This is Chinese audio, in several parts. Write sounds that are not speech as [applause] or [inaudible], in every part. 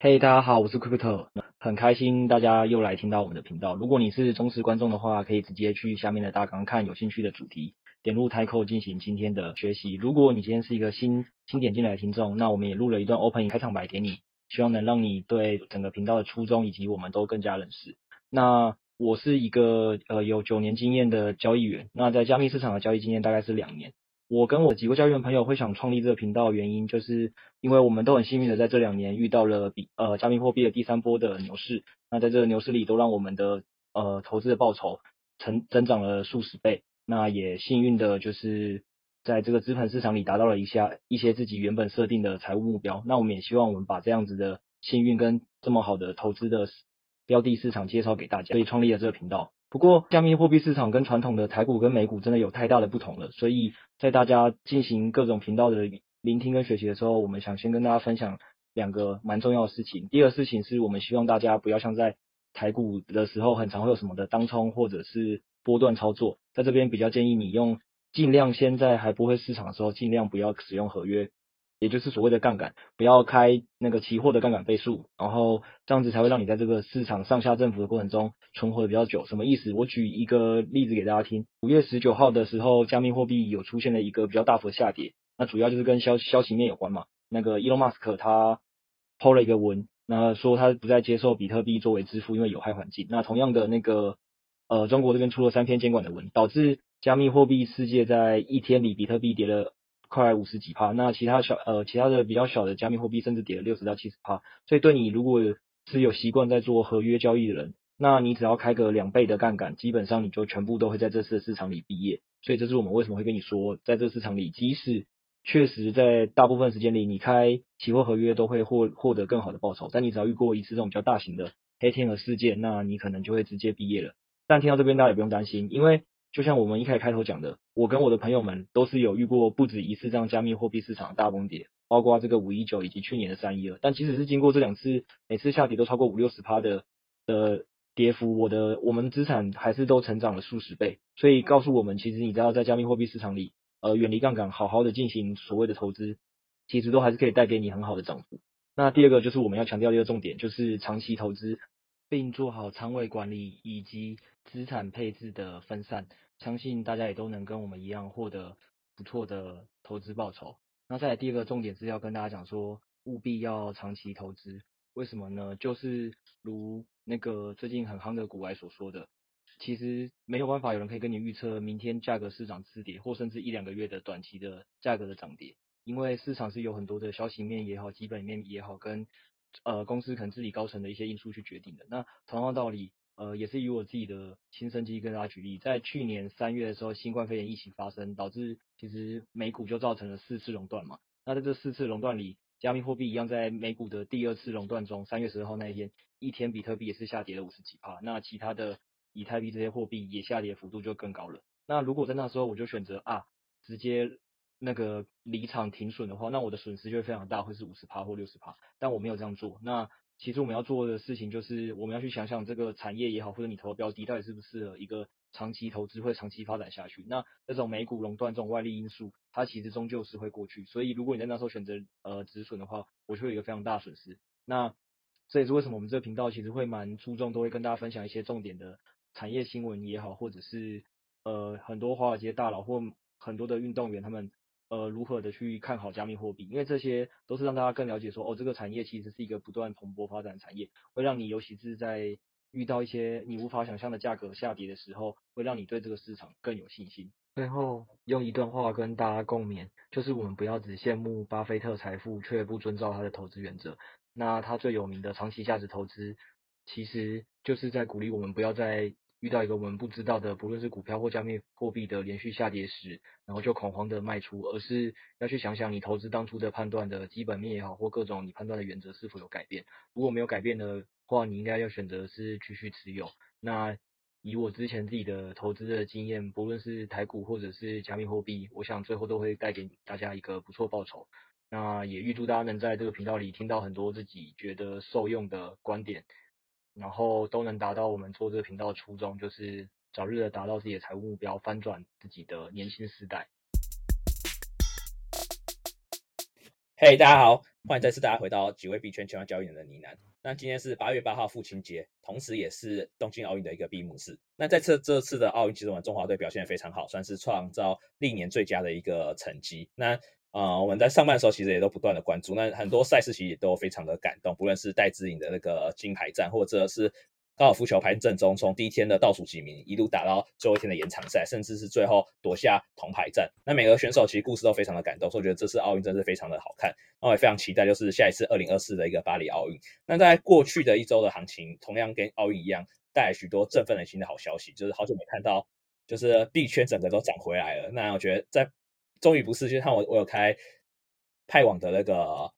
嘿大家好，我是 Crypto，很开心大家又来听到我们的频道。如果你是忠实观众的话，可以直接去下面的大纲看有兴趣的主题，点入 Title 进行今天的学习。如果你今天是一个新新点进来的听众，那我们也录了一段 Open 开场白给你，希望能让你对整个频道的初衷以及我们都更加认识。那我是一个呃有九年经验的交易员，那在加密市场的交易经验大概是两年。我跟我几个交易员朋友会想创立这个频道原因，就是因为我们都很幸运的在这两年遇到了比呃加密货币的第三波的牛市，那在这个牛市里都让我们的呃投资的报酬成增长了数十倍，那也幸运的就是在这个资本市场里达到了一下一些自己原本设定的财务目标，那我们也希望我们把这样子的幸运跟这么好的投资的标的市场介绍给大家，所以创立了这个频道。不过，加密货币市场跟传统的台股跟美股真的有太大的不同了，所以在大家进行各种频道的聆听跟学习的时候，我们想先跟大家分享两个蛮重要的事情。第二个事情是我们希望大家不要像在台股的时候，很常会有什么的当冲或者是波段操作，在这边比较建议你用尽量先在还不会市场的时候，尽量不要使用合约。也就是所谓的杠杆，不要开那个期货的杠杆倍数，然后这样子才会让你在这个市场上下振幅的过程中存活的比较久。什么意思？我举一个例子给大家听。五月十九号的时候，加密货币有出现了一个比较大幅的下跌，那主要就是跟消消息面有关嘛。那个 Elon Musk 他抛了一个文，那说他不再接受比特币作为支付，因为有害环境。那同样的那个呃，中国这边出了三篇监管的文，导致加密货币世界在一天里比特币跌了。快五十几趴，那其他小呃其他的比较小的加密货币甚至跌了六十到七十趴，所以对你如果是有习惯在做合约交易的人，那你只要开个两倍的杠杆，基本上你就全部都会在这次市场里毕业。所以这是我们为什么会跟你说，在这市场里，即使确实在大部分时间里你开期货合约都会获获得更好的报酬，但你只要遇过一次这种比较大型的黑天鹅事件，那你可能就会直接毕业了。但听到这边大家也不用担心，因为就像我们一开始开头讲的，我跟我的朋友们都是有遇过不止一次这样加密货币市场的大崩跌，包括这个五一九以及去年的三一二。但即使是经过这两次，每次下跌都超过五六十趴的的跌幅，我的我们资产还是都成长了数十倍。所以告诉我们，其实你知道在加密货币市场里，呃，远离杠杆，好好的进行所谓的投资，其实都还是可以带给你很好的涨幅。那第二个就是我们要强调的一个重点，就是长期投资。并做好仓位管理以及资产配置的分散，相信大家也都能跟我们一样获得不错的投资报酬。那再来第二个重点是要跟大家讲说，务必要长期投资。为什么呢？就是如那个最近很夯的股癌所说的，其实没有办法有人可以跟你预测明天价格是涨是跌，或甚至一两个月的短期的价格的涨跌，因为市场是有很多的消息面也好，基本面也好，跟呃，公司可能治理高层的一些因素去决定的。那同样道理，呃，也是以我自己的亲身经历跟大家举例，在去年三月的时候，新冠肺炎疫情发生，导致其实美股就造成了四次熔断嘛。那在这四次熔断里，加密货币一样在美股的第二次熔断中，三月十二号那一天，一天比特币也是下跌了五十几趴。那其他的以太币这些货币也下跌幅度就更高了。那如果在那时候我就选择啊，直接。那个离场停损的话，那我的损失就会非常大，会是五十趴或六十趴。但我没有这样做。那其实我们要做的事情就是，我们要去想想这个产业也好，或者你投的标的到底适不适合一个长期投资，会长期发展下去。那这种美股垄断这种外力因素，它其实终究是会过去。所以如果你在那时候选择呃止损的话，我就会有一个非常大的损失。那这也是为什么我们这个频道其实会蛮注重，都会跟大家分享一些重点的产业新闻也好，或者是呃很多华尔街大佬或很多的运动员他们。呃，如何的去看好加密货币？因为这些都是让大家更了解说，哦，这个产业其实是一个不断蓬勃发展的产业，会让你尤其是在遇到一些你无法想象的价格下跌的时候，会让你对这个市场更有信心。最后用一段话跟大家共勉，就是我们不要只羡慕巴菲特财富，却不遵照他的投资原则。那他最有名的长期价值投资，其实就是在鼓励我们不要再。遇到一个我们不知道的，不论是股票或加密货币的连续下跌时，然后就恐慌的卖出，而是要去想想你投资当初的判断的基本面也好，或各种你判断的原则是否有改变。如果没有改变的话，你应该要选择是继续持有。那以我之前自己的投资的经验，不论是台股或者是加密货币，我想最后都会带给大家一个不错报酬。那也预祝大家能在这个频道里听到很多自己觉得受用的观点。然后都能达到我们做这个频道的初衷，就是早日的达到自己的财务目标，翻转自己的年轻时代。嘿，大家好，欢迎再次大家回到几位币圈千万交易人的呢喃。那今天是八月八号父亲节，同时也是东京奥运的一个闭幕式。那在这这次的奥运，其实我们中华队表现得非常好，算是创造历年最佳的一个成绩。那呃，我们在上半的时候其实也都不断的关注，那很多赛事其实也都非常的感动，不论是戴资颖的那个金牌战，或者是。高尔夫球牌阵中，从第一天的倒数几名一路打到最后一天的延长赛，甚至是最后夺下铜牌战。那每个选手其实故事都非常的感动，所以我觉得这次奥运真是非常的好看。那我也非常期待，就是下一次二零二四的一个巴黎奥运。那在过去的一周的行情，同样跟奥运一样，带来许多振奋人心的好消息，就是好久没看到，就是币圈整个都涨回来了。那我觉得在终于不是，就像我我有开派网的那个，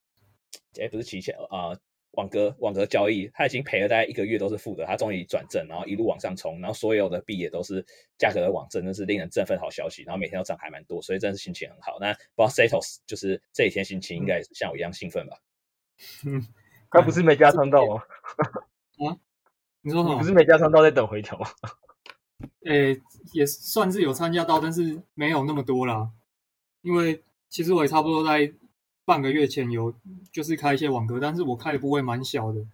哎，不是期权啊。呃网格网格交易，他已经赔了大概一个月都是负的，他终于转正，然后一路往上冲，然后所有的币也都是价格的往正，真是令人振奋好消息。然后每天都涨还蛮多，所以真的是心情很好。那不知道 Setos 就是这几天心情应该也是像我一样兴奋吧？嗯，[laughs] 他不是没加仓到吗？[laughs] 啊？你说什么？不是没加仓到在等回调吗？诶、欸，也算是有参加到，但是没有那么多啦。因为其实我也差不多在。半个月前有就是开一些网格，但是我开的部位蛮小的，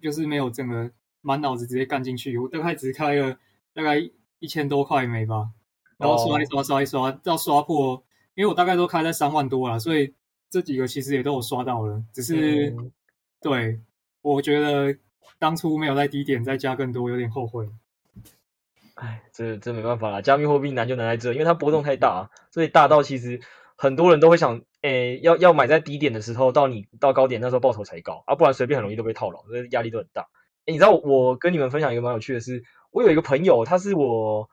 就是没有整个满脑子直接干进去。我大概只开了大概一千多块没吧，然后刷一刷刷一刷到刷破，因为我大概都开在三万多了，所以这几个其实也都有刷到了。只是、嗯、对，我觉得当初没有在低点再加更多，有点后悔。哎，这这没办法啦，加密货币难就难在这，因为它波动太大，所以大到其实很多人都会想。诶，要要买在低点的时候，到你到高点那时候报酬才高啊，不然随便很容易都被套牢，所以压力都很大。哎，你知道我跟你们分享一个蛮有趣的是，我有一个朋友，他是我，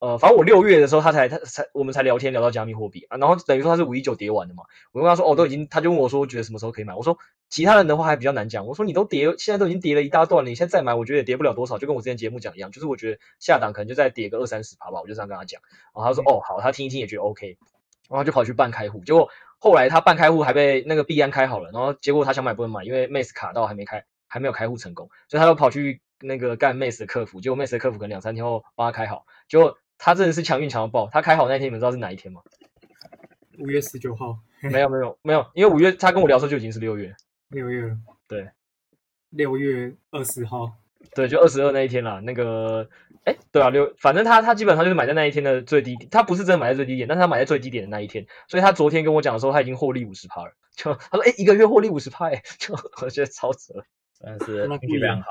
呃，反正我六月的时候他才他才我们才聊天聊到加密货币啊，然后等于说他是五一九跌完的嘛，我跟他说，哦，都已经，他就问我说，觉得什么时候可以买？我说其他人的话还比较难讲，我说你都跌，现在都已经跌了一大段了，你现在再买，我觉得也跌不了多少，就跟我之前节目讲一样，就是我觉得下档可能就再跌个二三十趴吧，我就这样跟他讲，然后他说，哦，好，他听一听也觉得 OK，然后就跑去办开户，结果。后来他办开户还被那个币安开好了，然后结果他想买不能买，因为 Mace 卡到还没开，还没有开户成功，所以他又跑去那个干 Mace 的客服，结果 Mace 的客服可能两三天后帮他开好，结果他真的是强运强到爆，他开好那天你们知道是哪一天吗？五月十九号。没有没有没有，因为五月他跟我聊的时候就已经是六月。[laughs] 六月。对。六月二十号。对，就二十二那一天啦，那个。哎，对啊，六，反正他他基本上就是买在那一天的最低点，他不是真的买在最低点，但是他买在最低点的那一天，所以他昨天跟我讲的时候，他已经获利五十趴了。就他说，哎，一个月获利五十趴，哎，就我觉得超值了，真的是运气非常好。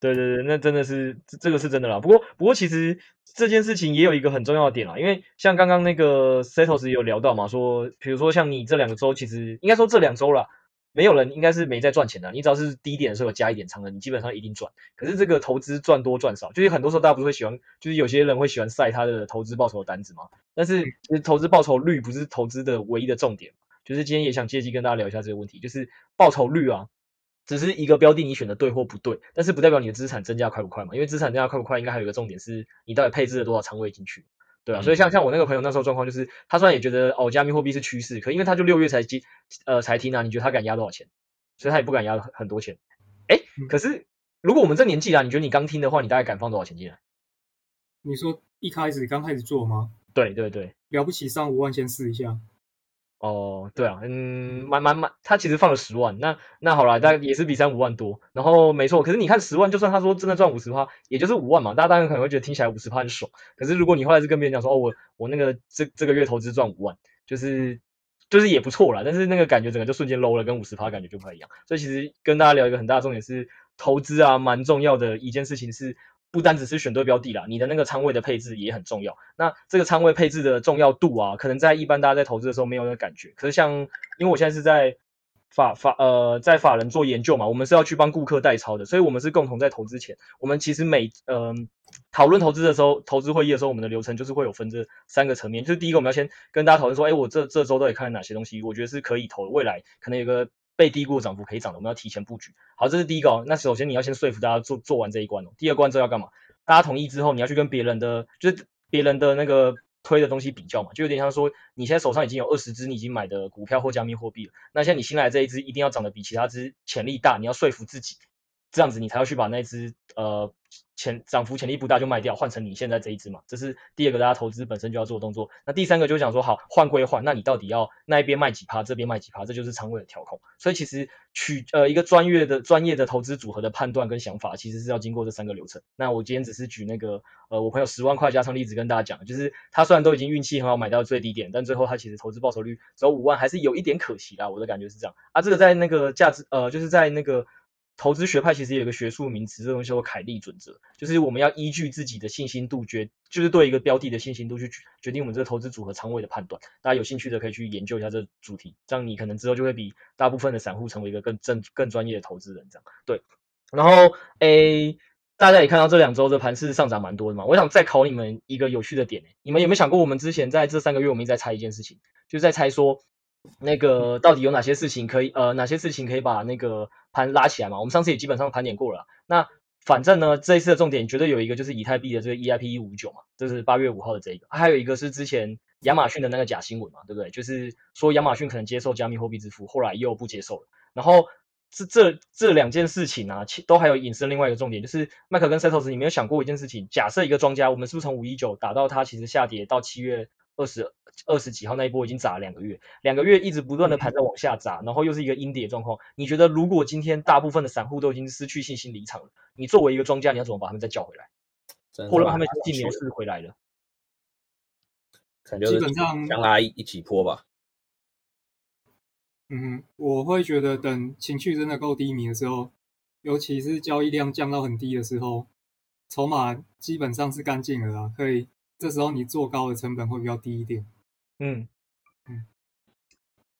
对对对，那真的是这这个是真的啦。不过不过其实这件事情也有一个很重要的点啦，因为像刚刚那个 Setos 有聊到嘛，说比如说像你这两个周，其实应该说这两周啦。没有人应该是没在赚钱的，你只要是低点的时候加一点仓的，你基本上一定赚。可是这个投资赚多赚少，就是很多时候大家不是会喜欢，就是有些人会喜欢晒他的投资报酬的单子嘛。但是其实投资报酬率不是投资的唯一的重点，就是今天也想借机跟大家聊一下这个问题，就是报酬率啊，只是一个标的你选的对或不对，但是不代表你的资产增加快不快嘛。因为资产增加快不快，应该还有一个重点是你到底配置了多少仓位进去。对啊，所以像像我那个朋友那时候状况就是，他虽然也觉得哦加密货币是趋势，可因为他就六月才进呃才听啊，你觉得他敢压多少钱？所以他也不敢压很多钱，哎，可是如果我们这年纪啦，你觉得你刚听的话，你大概敢放多少钱进来？你说一开始刚开始做吗？对对对，了不起上五万先试一下。哦，对啊，嗯，蛮蛮蛮，他其实放了十万，那那好啦，大概也是比三五万多。然后没错，可是你看十万，就算他说真的赚五十趴，也就是五万嘛。大家当然可能会觉得听起来五十趴很爽，可是如果你后来是跟别人讲说，哦，我我那个这这个月投资赚五万，就是。就是也不错啦，但是那个感觉整个就瞬间 low 了，跟五十趴感觉就不太一样。所以其实跟大家聊一个很大的重点是，投资啊，蛮重要的一件事情是，不单只是选对标的啦，你的那个仓位的配置也很重要。那这个仓位配置的重要度啊，可能在一般大家在投资的时候没有那个感觉。可是像，因为我现在是在。法法呃，在法人做研究嘛，我们是要去帮顾客代操的，所以我们是共同在投资前，我们其实每嗯讨论投资的时候，投资会议的时候，我们的流程就是会有分这三个层面，就是第一个我们要先跟大家讨论说，哎，我这这周到底看了哪些东西，我觉得是可以投，未来可能有个被低估的涨幅可以涨的，我们要提前布局。好，这是第一个哦。那首先你要先说服大家做做完这一关哦。第二关之后要干嘛？大家同意之后，你要去跟别人的，就是别人的那个。推的东西比较嘛，就有点像说，你现在手上已经有二十只你已经买的股票或加密货币了，那现在你新来这一只一定要涨得比其他只潜力大，你要说服自己，这样子你才要去把那只呃潜涨幅潜力不大就卖掉，换成你现在这一只嘛，这是第二个大家投资本身就要做的动作。那第三个就讲说好换归换，那你到底要那一边卖几趴，这边卖几趴，这就是仓位的调控。所以其实取呃一个专业的专业的投资组合的判断跟想法，其实是要经过这三个流程。那我今天只是举那个呃我朋友十万块加仓例子跟大家讲，就是他虽然都已经运气很好买到最低点，但最后他其实投资报酬率只有五万，还是有一点可惜啦。我的感觉是这样啊，这个在那个价值呃就是在那个。投资学派其实有一个学术名词，这东西叫做凯利准则，就是我们要依据自己的信心度决，就是对一个标的的信心度去决定我们这个投资组合仓位的判断。大家有兴趣的可以去研究一下这主题，这样你可能之后就会比大部分的散户成为一个更正更专业的投资人。这样对。然后诶，大家也看到这两周的盘是上涨蛮多的嘛，我想再考你们一个有趣的点，你们有没有想过，我们之前在这三个月我们一直在猜一件事情，就是在猜说。那个到底有哪些事情可以呃哪些事情可以把那个盘拉起来嘛？我们上次也基本上盘点过了。那反正呢，这一次的重点绝对有一个就是以太币的这个 EIP 一五九嘛，这是八月五号的这一个，还有一个是之前亚马逊的那个假新闻嘛，对不对？就是说亚马逊可能接受加密货币支付，后来又不接受了。然后这这这两件事情啊，其都还有引申另外一个重点，就是麦克跟 Setos，你没有想过一件事情？假设一个庄家，我们是不是从五一九打到它其实下跌到七月？二十二十几号那一波已经砸了两个月，两个月一直不断的盘在往下砸，然后又是一个阴跌状况。你觉得如果今天大部分的散户都已经失去信心离场了，你作为一个庄家，你要怎么把他们再叫回来，或者让他们进牛市回来了？[laughs] 基本上将来一起波吧。嗯，我会觉得等情绪真的够低迷的时候，尤其是交易量降到很低的时候，筹码基本上是干净了啦，可以。这时候你做高的成本会比较低一点，嗯嗯，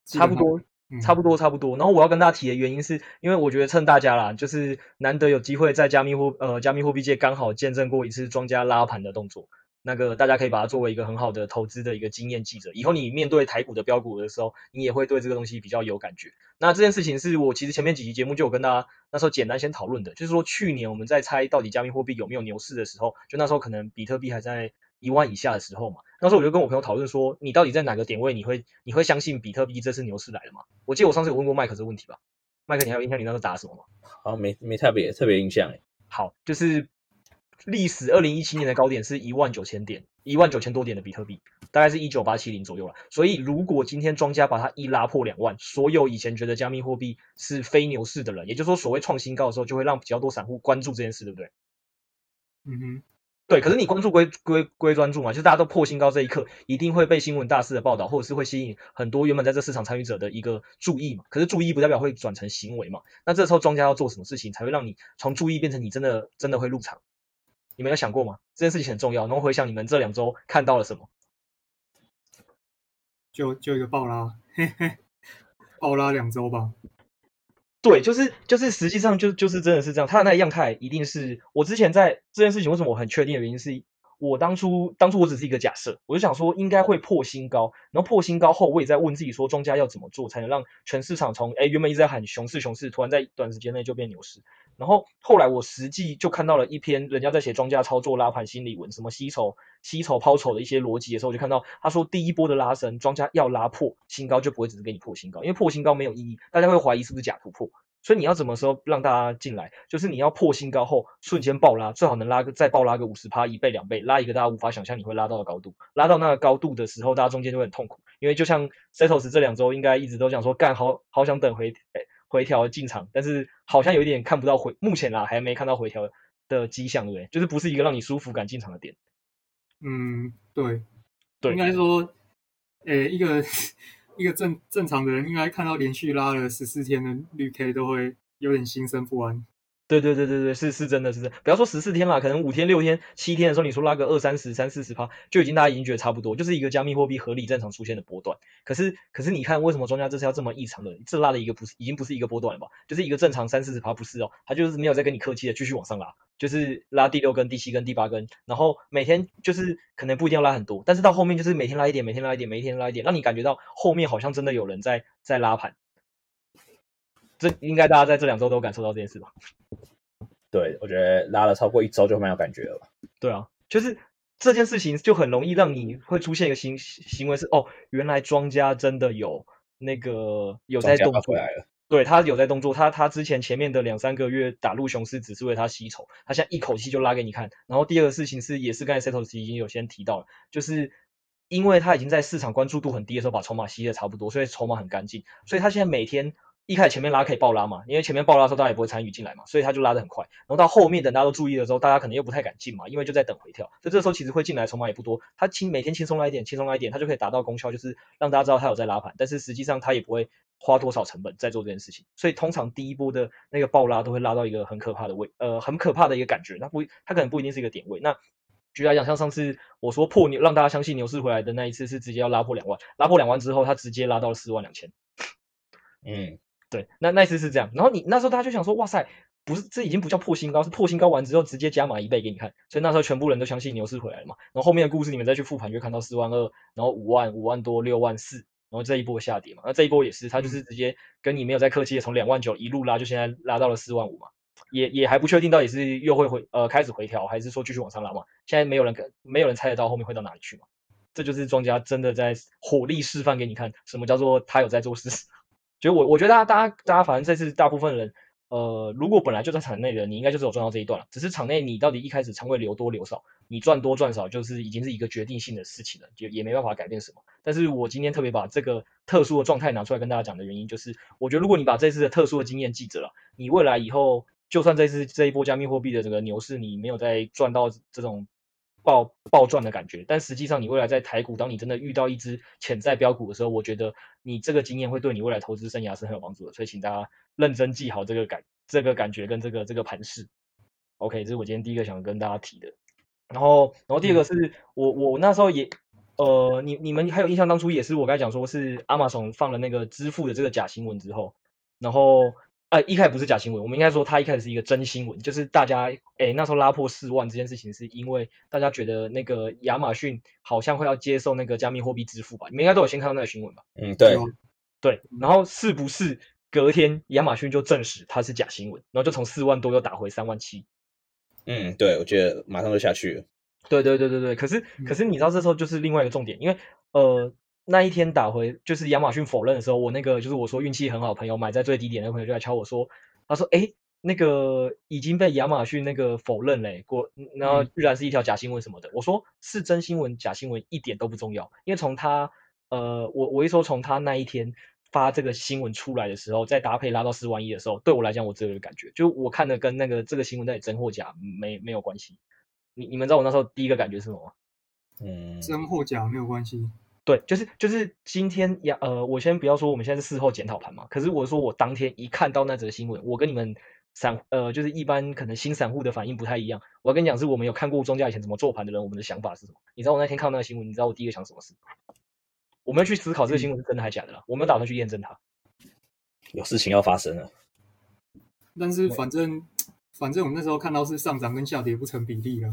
差不多，嗯、差不多，差不多。然后我要跟大家提的原因是，因为我觉得趁大家啦，就是难得有机会在加密货呃加密货币界刚好见证过一次庄家拉盘的动作。那个大家可以把它作为一个很好的投资的一个经验记者，以后你面对台股的标股的时候，你也会对这个东西比较有感觉。那这件事情是我其实前面几期节目就有跟大家那时候简单先讨论的，就是说去年我们在猜到底加密货币有没有牛市的时候，就那时候可能比特币还在一万以下的时候嘛，那时候我就跟我朋友讨论说，你到底在哪个点位你会你会相信比特币这次牛市来了吗？我记得我上次有问过麦克这个问题吧，麦克你还有印象你那时候答什么吗？好，没没特别特别印象诶。好，就是。历史二零一七年的高点是一万九千点，一万九千多点的比特币，大概是一九八七零左右了。所以如果今天庄家把它一拉破两万，所有以前觉得加密货币是非牛市的人，也就是说所谓创新高的时候，就会让比较多散户关注这件事，对不对？嗯哼，对。可是你关注归归归专注嘛，就是大家都破新高这一刻，一定会被新闻大肆的报道，或者是会吸引很多原本在这市场参与者的一个注意嘛。可是注意不代表会转成行为嘛。那这时候庄家要做什么事情，才会让你从注意变成你真的真的会入场？你们有想过吗？这件事情很重要。然后回想你们这两周看到了什么？就就一个爆拉，嘿嘿，爆拉两周吧。对，就是就是，实际上就就是真的是这样。他的那个样态一定是我之前在这件事情为什么我很确定的原因是。我当初当初我只是一个假设，我就想说应该会破新高，然后破新高后，我也在问自己说，庄家要怎么做才能让全市场从哎原本一直在喊熊市熊市，突然在短时间内就变牛市。然后后来我实际就看到了一篇人家在写庄家操作拉盘心理文，什么吸筹吸筹抛筹的一些逻辑的时候，我就看到他说第一波的拉升，庄家要拉破新高就不会只是给你破新高，因为破新高没有意义，大家会怀疑是不是假突破。所以你要怎么说让大家进来？就是你要破新高后瞬间爆拉，最好能拉个再爆拉个五十趴，一倍两倍，拉一个大家无法想象你会拉到的高度。拉到那个高度的时候，大家中间就会很痛苦，因为就像 Setos 这两周应该一直都想说，干好好想等回诶回调进场，但是好像有一点看不到回，目前啦还没看到回调的迹象，对不对？就是不是一个让你舒服感进场的点。嗯，对，对，应该说，诶一个。一个正正常的人应该看到连续拉了十四天的绿 K 都会有点心生不安。对对对对对，是是真的，是真。不要说十四天了，可能五天、六天、七天的时候，你说拉个二三十、三四十趴，就已经大家已经觉得差不多，就是一个加密货币合理正常出现的波段。可是可是你看，为什么庄家这次要这么异常的？这拉了一个不是，已经不是一个波段了吧？就是一个正常三四十趴，不是哦，他就是没有再跟你客气的继续往上拉，就是拉第六根、第七根、第八根，然后每天就是可能不一定要拉很多，但是到后面就是每天拉一点，每天拉一点，每天拉一点，让你感觉到后面好像真的有人在在拉盘。这应该大家在这两周都感受到这件事吧？对，我觉得拉了超过一周就蛮有感觉了吧？对啊，就是这件事情就很容易让你会出现一个行行为是哦，原来庄家真的有那个有在动作，对，他有在动作，他他之前前面的两三个月打入熊市只是为他吸筹，他现在一口气就拉给你看。然后第二个事情是，也是刚才 Setos 已经有先提到了，就是因为他已经在市场关注度很低的时候把筹码吸的差不多，所以筹码很干净，所以他现在每天。一开始前面拉可以爆拉嘛，因为前面爆拉的时候大家也不会参与进来嘛，所以他就拉得很快。然后到后面等大家都注意的时候，大家可能又不太敢进嘛，因为就在等回调。所以这时候其实会进来筹码也不多，他轻每天轻松来一点，轻松来一点，他就可以达到功效，就是让大家知道他有在拉盘。但是实际上他也不会花多少成本在做这件事情。所以通常第一波的那个爆拉都会拉到一个很可怕的位，呃，很可怕的一个感觉。那不，他可能不一定是一个点位。那举例来讲，像上次我说破牛，让大家相信牛市回来的那一次是直接要拉破两万，拉破两万之后，他直接拉到了四万两千。嗯。对，那那次是这样，然后你那时候大家就想说，哇塞，不是，这已经不叫破新高，是破新高完之后直接加码一倍给你看，所以那时候全部人都相信牛市回来了嘛。然后后面的故事你们再去复盘，就看到四万二，然后五万、五万多、六万四，然后这一波下跌嘛，那这一波也是，它就是直接跟你没有在客气的从两万九一路拉，就现在拉到了四万五嘛，也也还不确定到底是又会回呃开始回调，还是说继续往上拉嘛。现在没有人没有人猜得到后面会到哪里去嘛，这就是庄家真的在火力示范给你看，什么叫做他有在做事。就我，我觉得大家，大家，大家，反正这次大部分人，呃，如果本来就在场内的，你应该就只有赚到这一段了。只是场内你到底一开始仓位留多留少，你赚多赚少，就是已经是一个决定性的事情了，就也没办法改变什么。但是我今天特别把这个特殊的状态拿出来跟大家讲的原因，就是我觉得如果你把这次的特殊的经验记着了，你未来以后，就算这次这一波加密货币的这个牛市，你没有再赚到这种。爆爆赚的感觉，但实际上你未来在台股，当你真的遇到一只潜在标股的时候，我觉得你这个经验会对你未来投资生涯是很有帮助的，所以请大家认真记好这个感这个感觉跟这个这个盘势。OK，这是我今天第一个想跟大家提的。然后，然后第二个是、嗯、我我那时候也呃，你你们还有印象当初也是我刚才讲说是 Amazon 放了那个支付的这个假新闻之后，然后。呃，一开始不是假新闻，我们应该说它一开始是一个真新闻，就是大家诶那时候拉破四万这件事情，是因为大家觉得那个亚马逊好像会要接受那个加密货币支付吧？你们应该都有先看到那个新闻吧？嗯，对，对。然后是不是隔天亚马逊就证实它是假新闻，然后就从四万多又打回三万七？嗯，对，我觉得马上就下去了。对对对对对，可是可是你知道这时候就是另外一个重点，因为呃。那一天打回就是亚马逊否认的时候，我那个就是我说运气很好的朋友买在最低点那个朋友就来敲我说，他说哎，那个已经被亚马逊那个否认嘞，过然后居然是一条假新闻什么的。我说是真新闻假新闻一点都不重要，因为从他呃我我一说从他那一天发这个新闻出来的时候，再搭配拉到四万一的时候，对我来讲我只有一个感觉，就我看的跟那个这个新闻到底真或假没没有关系。你你们知道我那时候第一个感觉是什么吗？嗯，真或假没有关系。对，就是就是今天呀，呃，我先不要说我们现在是事后检讨盘嘛，可是我说我当天一看到那则新闻，我跟你们散呃，就是一般可能新散户的反应不太一样。我要跟你讲，是我们有看过庄家以前怎么做盘的人，我们的想法是什么？你知道我那天看到那个新闻，你知道我第一个想什么事？我们要去思考这个新闻是真的还是假的啦，我们打算去验证它。有事情要发生了，但是反正反正我们那时候看到是上涨跟下跌不成比例啊。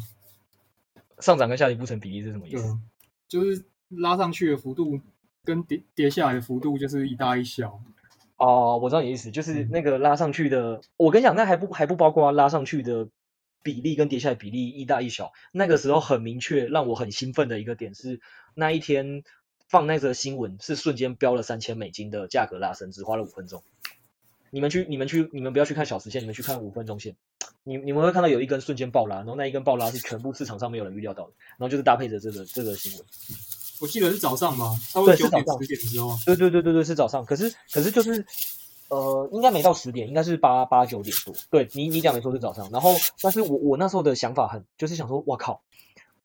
上涨跟下跌不成比例是什么意思？就是。拉上去的幅度跟跌跌下来的幅度就是一大一小。哦，我知道你的意思，就是那个拉上去的，我跟你讲，那还不还不包括拉上去的比例跟跌下来比例一大一小。那个时候很明确，让我很兴奋的一个点是，那一天放那则新闻是瞬间飙了三千美金的价格拉升，只花了五分钟。你们去，你们去，你们不要去看小时线，你们去看五分钟线。你你们会看到有一根瞬间爆拉，然后那一根爆拉是全部市场上没有人预料到的，然后就是搭配着这个这个新闻。我记得是早上吧，差不多九点十点的时候。对对对对对，是早上。可是可是就是，呃，应该没到十点，应该是八八九点多。对你你讲没错是早上。然后，但是我我那时候的想法很，就是想说，我靠！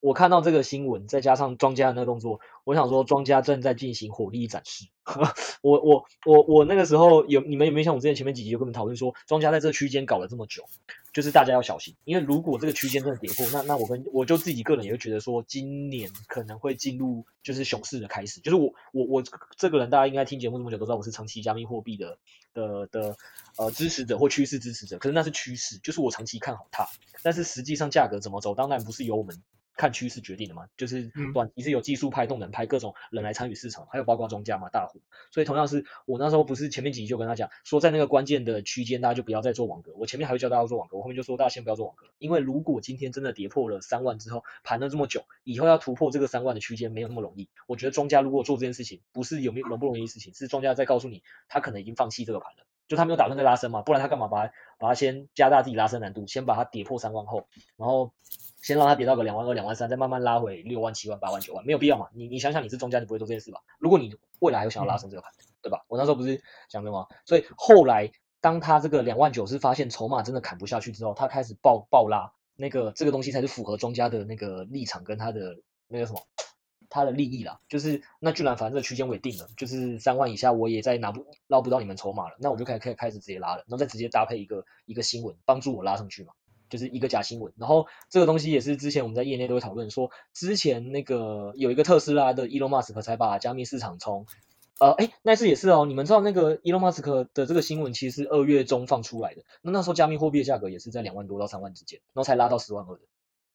我看到这个新闻，再加上庄家的那个动作，我想说庄家正在进行火力展示。[laughs] 我我我我那个时候有你们有没有像我之前前面几集有跟你们讨论说，庄家在这个区间搞了这么久，就是大家要小心，因为如果这个区间真的跌破，那那我跟我就自己个人也会觉得说，今年可能会进入就是熊市的开始。就是我我我这个人，大家应该听节目这么久都知道，我是长期加密货币的的的呃支持者或趋势支持者。可是那是趋势，就是我长期看好它，但是实际上价格怎么走，当然不是由我们。看趋势决定的嘛，就是短期是有技术派、动能派各种人来参与市场，还有包括庄家嘛，大户。所以同样是我那时候不是前面几集就跟他讲说，在那个关键的区间，大家就不要再做网格。我前面还会教大家做网格，我后面就说大家先不要做网格，因为如果今天真的跌破了三万之后，盘了这么久，以后要突破这个三万的区间没有那么容易。我觉得庄家如果做这件事情，不是有没有容不容易的事情，是庄家在告诉你他可能已经放弃这个盘了。就他没有打算再拉升嘛，不然他干嘛把它把它先加大自己拉升难度，先把它跌破三万后，然后先让它跌到个两万二、两万三，再慢慢拉回六万、七万、八万、九万，没有必要嘛？你你想想，你是庄家，你不会做这件事吧？如果你未来还有想要拉升这个盘，嗯、对吧？我那时候不是讲的吗？所以后来当他这个两万九是发现筹码真的砍不下去之后，他开始爆爆拉，那个这个东西才是符合庄家的那个立场跟他的那个什么。[tsk] 他的利益啦，就是那居然反正这个区间我也定了，就是三万以下我也再拿不捞不到你们筹码了，那我就可以可以开始直接拉了，然后再直接搭配一个一个新闻帮助我拉上去嘛，就是一个假新闻。然后这个东西也是之前我们在业内都会讨论说，之前那个有一个特斯拉的 Elon Musk 才把加密市场从呃哎那次也是哦，你们知道那个 Elon Musk 的这个新闻其实是二月中放出来的，那那时候加密货币的价格也是在两万多到三万之间，然后才拉到十万二的。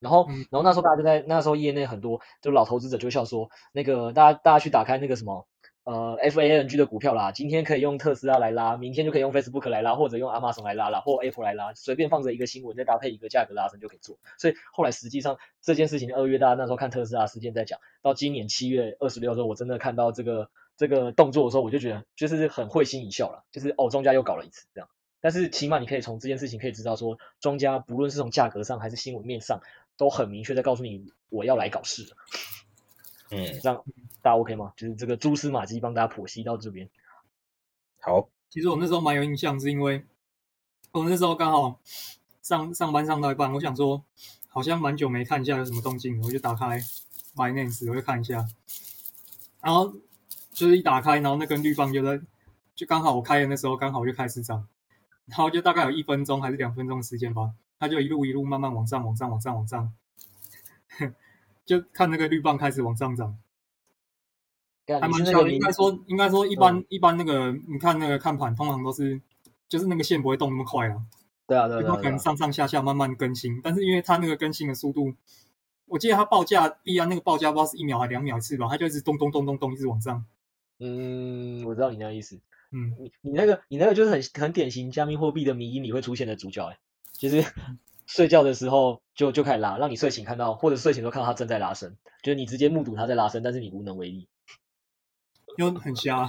然后，然后那时候大家就在那时候业内很多就老投资者就笑说，那个大家大家去打开那个什么呃 FANG 的股票啦，今天可以用特斯拉来拉，明天就可以用 Facebook 来拉，或者用 Amazon 来拉啦，或 Apple 来拉，随便放着一个新闻，再搭配一个价格拉升就可以做。所以后来实际上这件事情，二月大家那时候看特斯拉事件在讲，到今年七月二十六的时候，我真的看到这个这个动作的时候，我就觉得就是很会心一笑了，就是哦，庄家又搞了一次这样。但是起码你可以从这件事情可以知道说，庄家不论是从价格上还是新闻面上。都很明确的告诉你，我要来搞事。嗯，这样大家 OK 吗？就是这个蛛丝马迹帮大家剖析到这边。好，其实我那时候蛮有印象，是因为我那时候刚好上上班上到一半，我想说好像蛮久没看一下有什么动静，我就打开 Binance，我就看一下，然后就是一打开，然后那根绿棒就在，就刚好我开的那时候刚好就开始涨，然后就大概有一分钟还是两分钟的时间吧。它就一路一路慢慢往上，往上，往上，往上，就看那个绿棒开始往上涨，还蛮巧的。应该说，应该说，一般、嗯、一般那个，你看那个看盘，通常都是就是那个线不会动那么快啊。对啊，对啊，对啊。可能上上下下慢慢更新，但是因为它那个更新的速度，我记得它报价币安那个报价不知道是一秒还两秒一次吧，它就一直咚咚咚咚咚一直往上。嗯，我知道你那个意思。嗯，你你那个你那个就是很很典型加密货币的迷因里会出现的主角哎。其实睡觉的时候就就开始拉，让你睡醒看到，或者睡醒都看到他正在拉伸，就是你直接目睹他在拉伸，但是你无能为力，因为很瞎，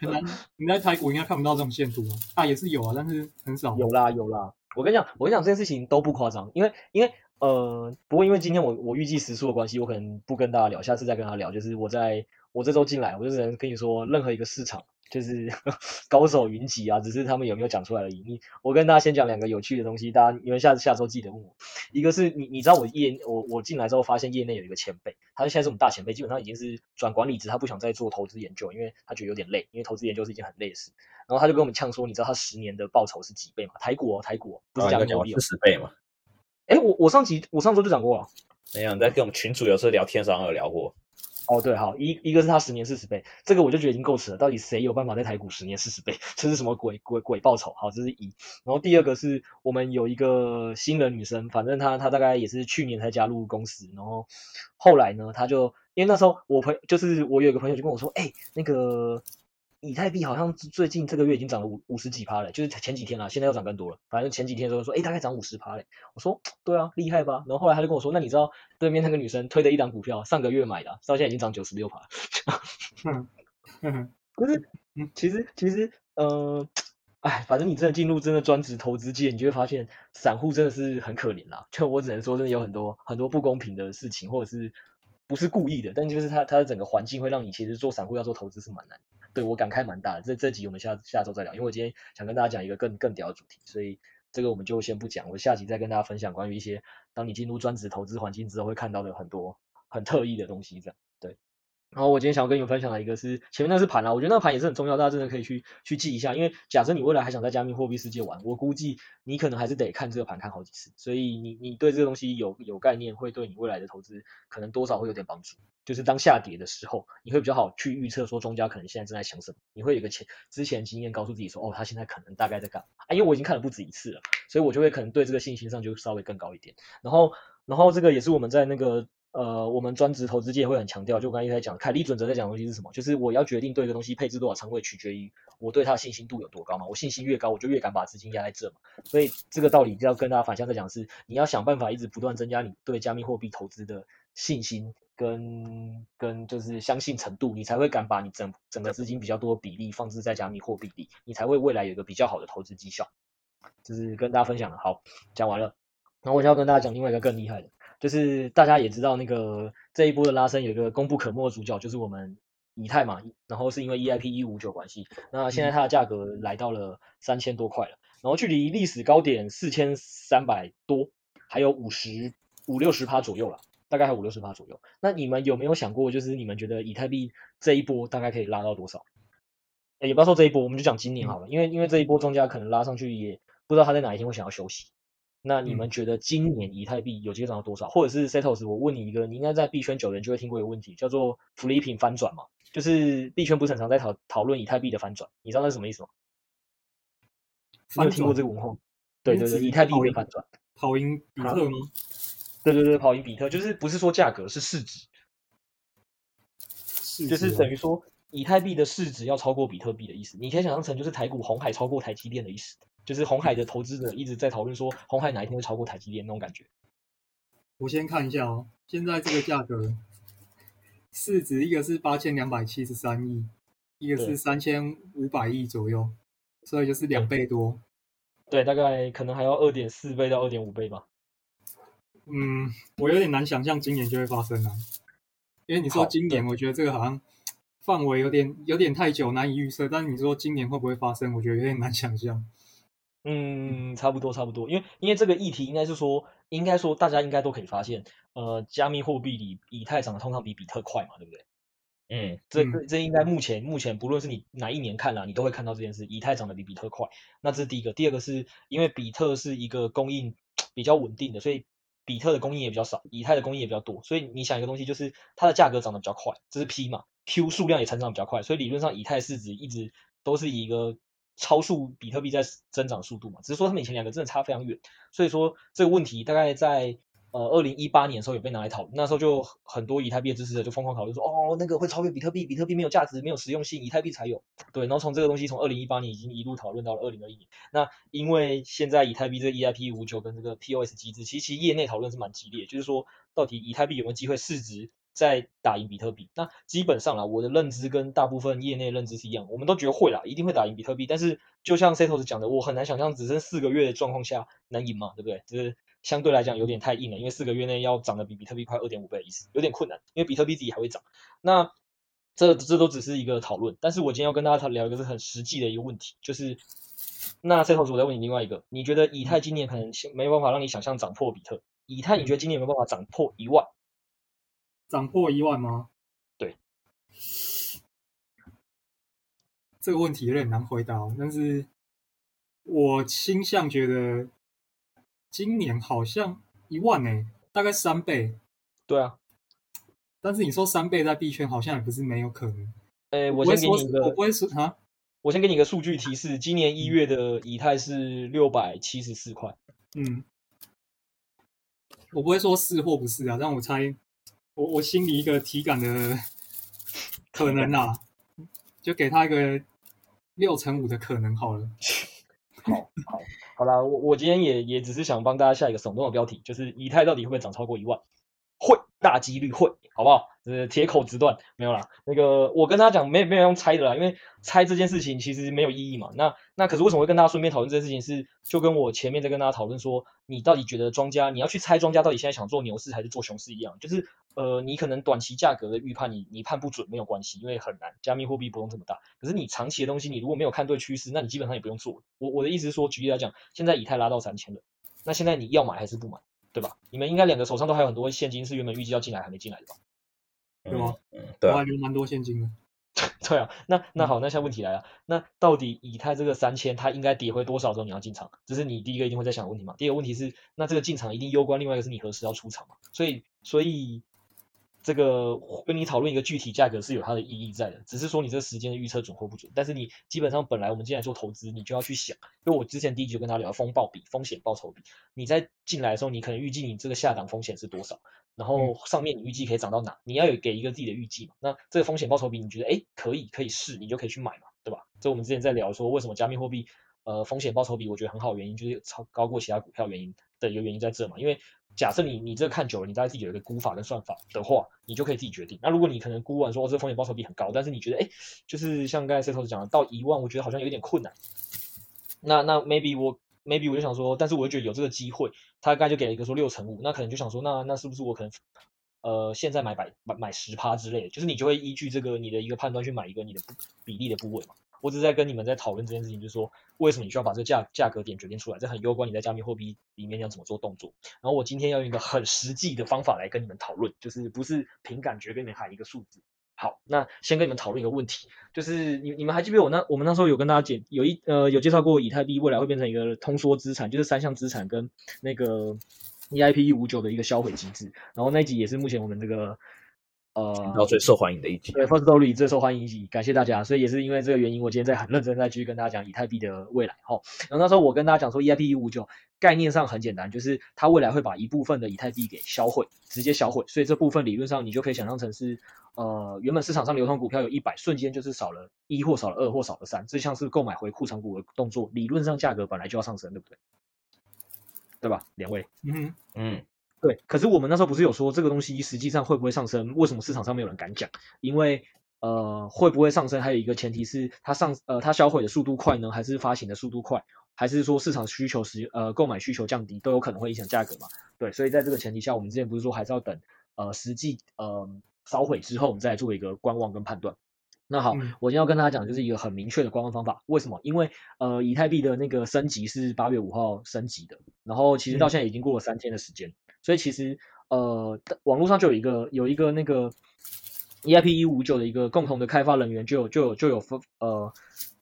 很难。你在台股应该看不到这种线图啊，啊也是有啊，但是很少。有啦有啦，我跟你讲，我跟你讲这件事情都不夸张，因为因为呃，不过因为今天我我预计时速的关系，我可能不跟大家聊，下次再跟他聊。就是我在我这周进来，我就只能跟你说，任何一个市场。就是 [laughs] 高手云集啊，只是他们有没有讲出来而已。你我跟大家先讲两个有趣的东西，大家你们下次下周记得问我。一个是你你知道我业我我进来之后发现业内有一个前辈，他现在是我们大前辈，基本上已经是转管理职，他不想再做投资研究，因为他觉得有点累，因为投资研究是一件很累的事。然后他就跟我们呛说，你知道他十年的报酬是几倍吗？台股哦，台股哦，不是讲牛逼哦，是十倍吗？哎，我我上集我上周就讲过了，没有，你在跟我们群主有时候聊天上有聊过。哦，对，好，一一个是他十年四十倍，这个我就觉得已经够扯了。到底谁有办法在台股十年四十倍？[laughs] 这是什么鬼鬼鬼报酬？好，这是一。然后第二个是我们有一个新人女生，反正她她大概也是去年才加入公司，然后后来呢，她就因为那时候我朋就是我有一个朋友就跟我说，哎，那个。以太币好像最近这个月已经涨了五五十几趴了，就是前几天啦，现在又涨更多了。反正前几天的时候说，哎，大概涨五十趴嘞。我说，对啊，厉害吧？然后后来他就跟我说，那你知道对面那个女生推的一档股票，上个月买的，到现在已经涨九十六趴。嗯嗯，可是，其实其实，呃，哎，反正你真的进入真的专职投资界，你就会发现散户真的是很可怜啦。就我只能说，真的有很多很多不公平的事情，或者是不是故意的，但就是它它的整个环境会让你其实做散户要做投资是蛮难的。对，我感慨蛮大的，这这集我们下下周再聊，因为我今天想跟大家讲一个更更屌的主题，所以这个我们就先不讲，我下集再跟大家分享关于一些当你进入专职投资环境之后会看到的很多很特异的东西，这样。然后我今天想要跟你们分享的一个是前面那是盘啦，我觉得那个盘也是很重要，大家真的可以去去记一下，因为假设你未来还想在加密货币世界玩，我估计你可能还是得看这个盘看好几次，所以你你对这个东西有有概念，会对你未来的投资可能多少会有点帮助。就是当下跌的时候，你会比较好去预测说庄家可能现在正在想什么，你会有个前之前经验告诉自己说，哦，他现在可能大概在干嘛啊？因为我已经看了不止一次了，所以我就会可能对这个信心上就稍微更高一点。然后然后这个也是我们在那个。呃，我们专职投资界会很强调，就我刚才一直在讲，凯利准则在讲的东西是什么？就是我要决定对一个东西配置多少仓位，取决于我对它的信心度有多高嘛。我信心越高，我就越敢把资金压在这嘛。所以这个道理就要跟大家反向在讲是，你要想办法一直不断增加你对加密货币投资的信心跟跟就是相信程度，你才会敢把你整整个资金比较多的比例放置在加密货币里，你才会未来有一个比较好的投资绩效。就是跟大家分享的，好，讲完了，然后我就要跟大家讲另外一个更厉害的，就是大家也知道那个这一波的拉升有一个功不可没的主角，就是我们以太嘛，然后是因为 EIP 一五九关系，那现在它的价格来到了三千多块了，然后距离历史高点四千三百多还有五十五六十趴左右了，大概还有五六十趴左右。那你们有没有想过，就是你们觉得以太币这一波大概可以拉到多少？也不要说这一波，我们就讲今年好了，因为因为这一波庄家可能拉上去也。不知道他在哪一天会想要休息，那你们觉得今年以太币有机会涨到多少？嗯、或者是 Setos，我问你一个，你应该在币圈久的人就会听过一个问题，叫做 flipping 翻转嘛？就是币圈不是很常在讨讨论以太币的翻转，你知道那是什么意思吗？你有听过这个文化？对对对，以太币会翻转，跑赢比特吗？对对对，跑赢比特，就是不是说价格，是市值，市值就是等于说以太币的市值要超过比特币的意思。你可以想象成就是台股红海超过台积电的意思。就是红海的投资者一直在讨论说，红海哪一天会超过台积电那种感觉。我先看一下哦，现在这个价格，市值一个是八千两百七十三亿，一个是三千五百亿左右，所以就是两倍多。对，大概可能还要二点四倍到二点五倍吧。嗯，我有点难想象今年就会发生啊，因为你说今年，我觉得这个好像范围有点有点太久，难以预测。但是你说今年会不会发生，我觉得有点难想象。嗯，差不多差不多，因为因为这个议题应该是说，应该说大家应该都可以发现，呃，加密货币里以太涨的通常比比特快嘛，对不对？嗯，这这这应该目前目前不论是你哪一年看啦，你都会看到这件事，以太涨的比比特快。那这是第一个，第二个是因为比特是一个供应比较稳定的，所以比特的供应也比较少，以太的供应也比较多，所以你想一个东西就是它的价格涨得比较快，这是 P 嘛，Q 数量也成长比较快，所以理论上以太市值一直都是一个。超速比特币在增长速度嘛，只是说他们以前两个真的差非常远，所以说这个问题大概在呃二零一八年的时候也被拿来讨论，那时候就很多以太币的支持者就疯狂讨论说，哦那个会超越比特币，比特币没有价值，没有实用性，以太币才有。对，然后从这个东西从二零一八年已经一路讨论到了二零二一年。那因为现在以太币这个 EIP 五九跟这个 POS 机制，其实业内讨论是蛮激烈，就是说到底以太币有没有机会市值再打赢比特币，那基本上啦，我的认知跟大部分业内认知是一样，我们都觉得会啦，一定会打赢比特币。但是就像 Setos 讲的，我很难想象只剩四个月的状况下能赢嘛，对不对？就是相对来讲有点太硬了，因为四个月内要涨得比比特币快二点五倍的意思，有点困难。因为比特币自己还会涨，那这这都只是一个讨论。但是我今天要跟大家聊一个是很实际的一个问题，就是那 Setos 我再问你另外一个，你觉得以太今年可能没有办法让你想象涨破比特？以太你觉得今年有没有办法涨破一万？涨破一万吗？对，这个问题有点难回答，但是我倾向觉得今年好像一万呢，大概三倍。对啊，但是你说三倍在币圈好像也不是没有可能。诶，我先给你一个，我不会说啊，我先给你一个数据提示，今年一月的以太是六百七十四块。嗯，我不会说是或不是啊，但我猜。我我心里一个体感的 [laughs] 可能啊，就给他一个六乘五的可能好了。[laughs] 好好好啦，我我今天也也只是想帮大家下一个耸动的标题，就是以太到底会不会涨超过一万？会，大几率会，好不好？呃，铁口直断，没有啦。那个我跟他讲，没没有用猜的啦，因为猜这件事情其实没有意义嘛。那那可是为什么会跟大家顺便讨论这件事情是？是就跟我前面在跟大家讨论说，你到底觉得庄家，你要去猜庄家到底现在想做牛市还是做熊市一样，就是。呃，你可能短期价格的预判你你判不准没有关系，因为很难，加密货币波动这么大。可是你长期的东西，你如果没有看对趋势，那你基本上也不用做。我我的意思是说，举例来讲，现在以太拉到三千了，那现在你要买还是不买，对吧？你们应该两个手上都还有很多现金，是原本预计要进来还没进来的吧？对吗？嗯，对啊，我还留蛮多现金的。[laughs] 对啊，那那好，那现在问题来了，那到底以太这个三千，它应该跌回多少之后你要进场？这是你第一个一定会在想的问题嘛？第二个问题是，那这个进场一定攸关另外一个是你何时要出场嘛？所以所以。这个跟你讨论一个具体价格是有它的意义在的，只是说你这个时间的预测准或不准。但是你基本上本来我们进来做投资，你就要去想，因为我之前第一集就跟他聊风暴比、风险报酬比。你在进来的时候，你可能预计你这个下档风险是多少，然后上面你预计可以涨到哪，你要有给一个自己的预计嘛。那这个风险报酬比你觉得哎可以可以试，你就可以去买嘛，对吧？这我们之前在聊说为什么加密货币呃风险报酬比我觉得很好的原因，就是超高过其他股票原因的一个原因在这嘛，因为。假设你你这看久了，你大概自己有一个估法跟算法的话，你就可以自己决定。那如果你可能估完说，哦，这风险报酬比很高，但是你觉得哎，就是像刚才 Setos 讲的，到一万，我觉得好像有点困难。那那 maybe 我 maybe 我就想说，但是我就觉得有这个机会，他大概就给了一个说六成五，那可能就想说，那那是不是我可能呃现在买百买买十趴之类的，就是你就会依据这个你的一个判断去买一个你的比例的部位嘛。我只是在跟你们在讨论这件事情，就是说为什么你需要把这个价价格点决定出来，这很攸关你在加密货币里面要怎么做动作。然后我今天要用一个很实际的方法来跟你们讨论，就是不是凭感觉跟你们喊一个数字。好，那先跟你们讨论一个问题，就是你你们还记不记得我那我们那时候有跟大家解，有一呃有介绍过以太币未来会变成一个通缩资产，就是三项资产跟那个 EIP 一五九的一个销毁机制。然后那集也是目前我们这个。呃，然后最受欢迎的一集，对，Firstory 最受欢迎一集，感谢大家。所以也是因为这个原因，我今天在很认真在继续跟大家讲以太币的未来。哈，然后那时候我跟大家讲说，EIP 一五九概念上很简单，就是它未来会把一部分的以太币给销毁，直接销毁。所以这部分理论上你就可以想象成是，呃，原本市场上流通股票有一百，瞬间就是少了一或少了二或少了三，这像是购买回库藏股的动作。理论上价格本来就要上升，对不对？对吧？两位，嗯嗯。对，可是我们那时候不是有说这个东西实际上会不会上升？为什么市场上没有人敢讲？因为呃，会不会上升？还有一个前提是它上呃它销毁的速度快呢，还是发行的速度快，还是说市场需求时呃购买需求降低，都有可能会影响价格嘛？对，所以在这个前提下，我们之前不是说还是要等呃实际呃烧毁之后，我们再来做一个观望跟判断。那好，嗯、我今天要跟大家讲，就是一个很明确的观望方法。为什么？因为呃，以太币的那个升级是八月五号升级的，然后其实到现在已经过了三天的时间，嗯、所以其实呃，网络上就有一个有一个那个 EIP 一五九的一个共同的开发人员就有就有就有发呃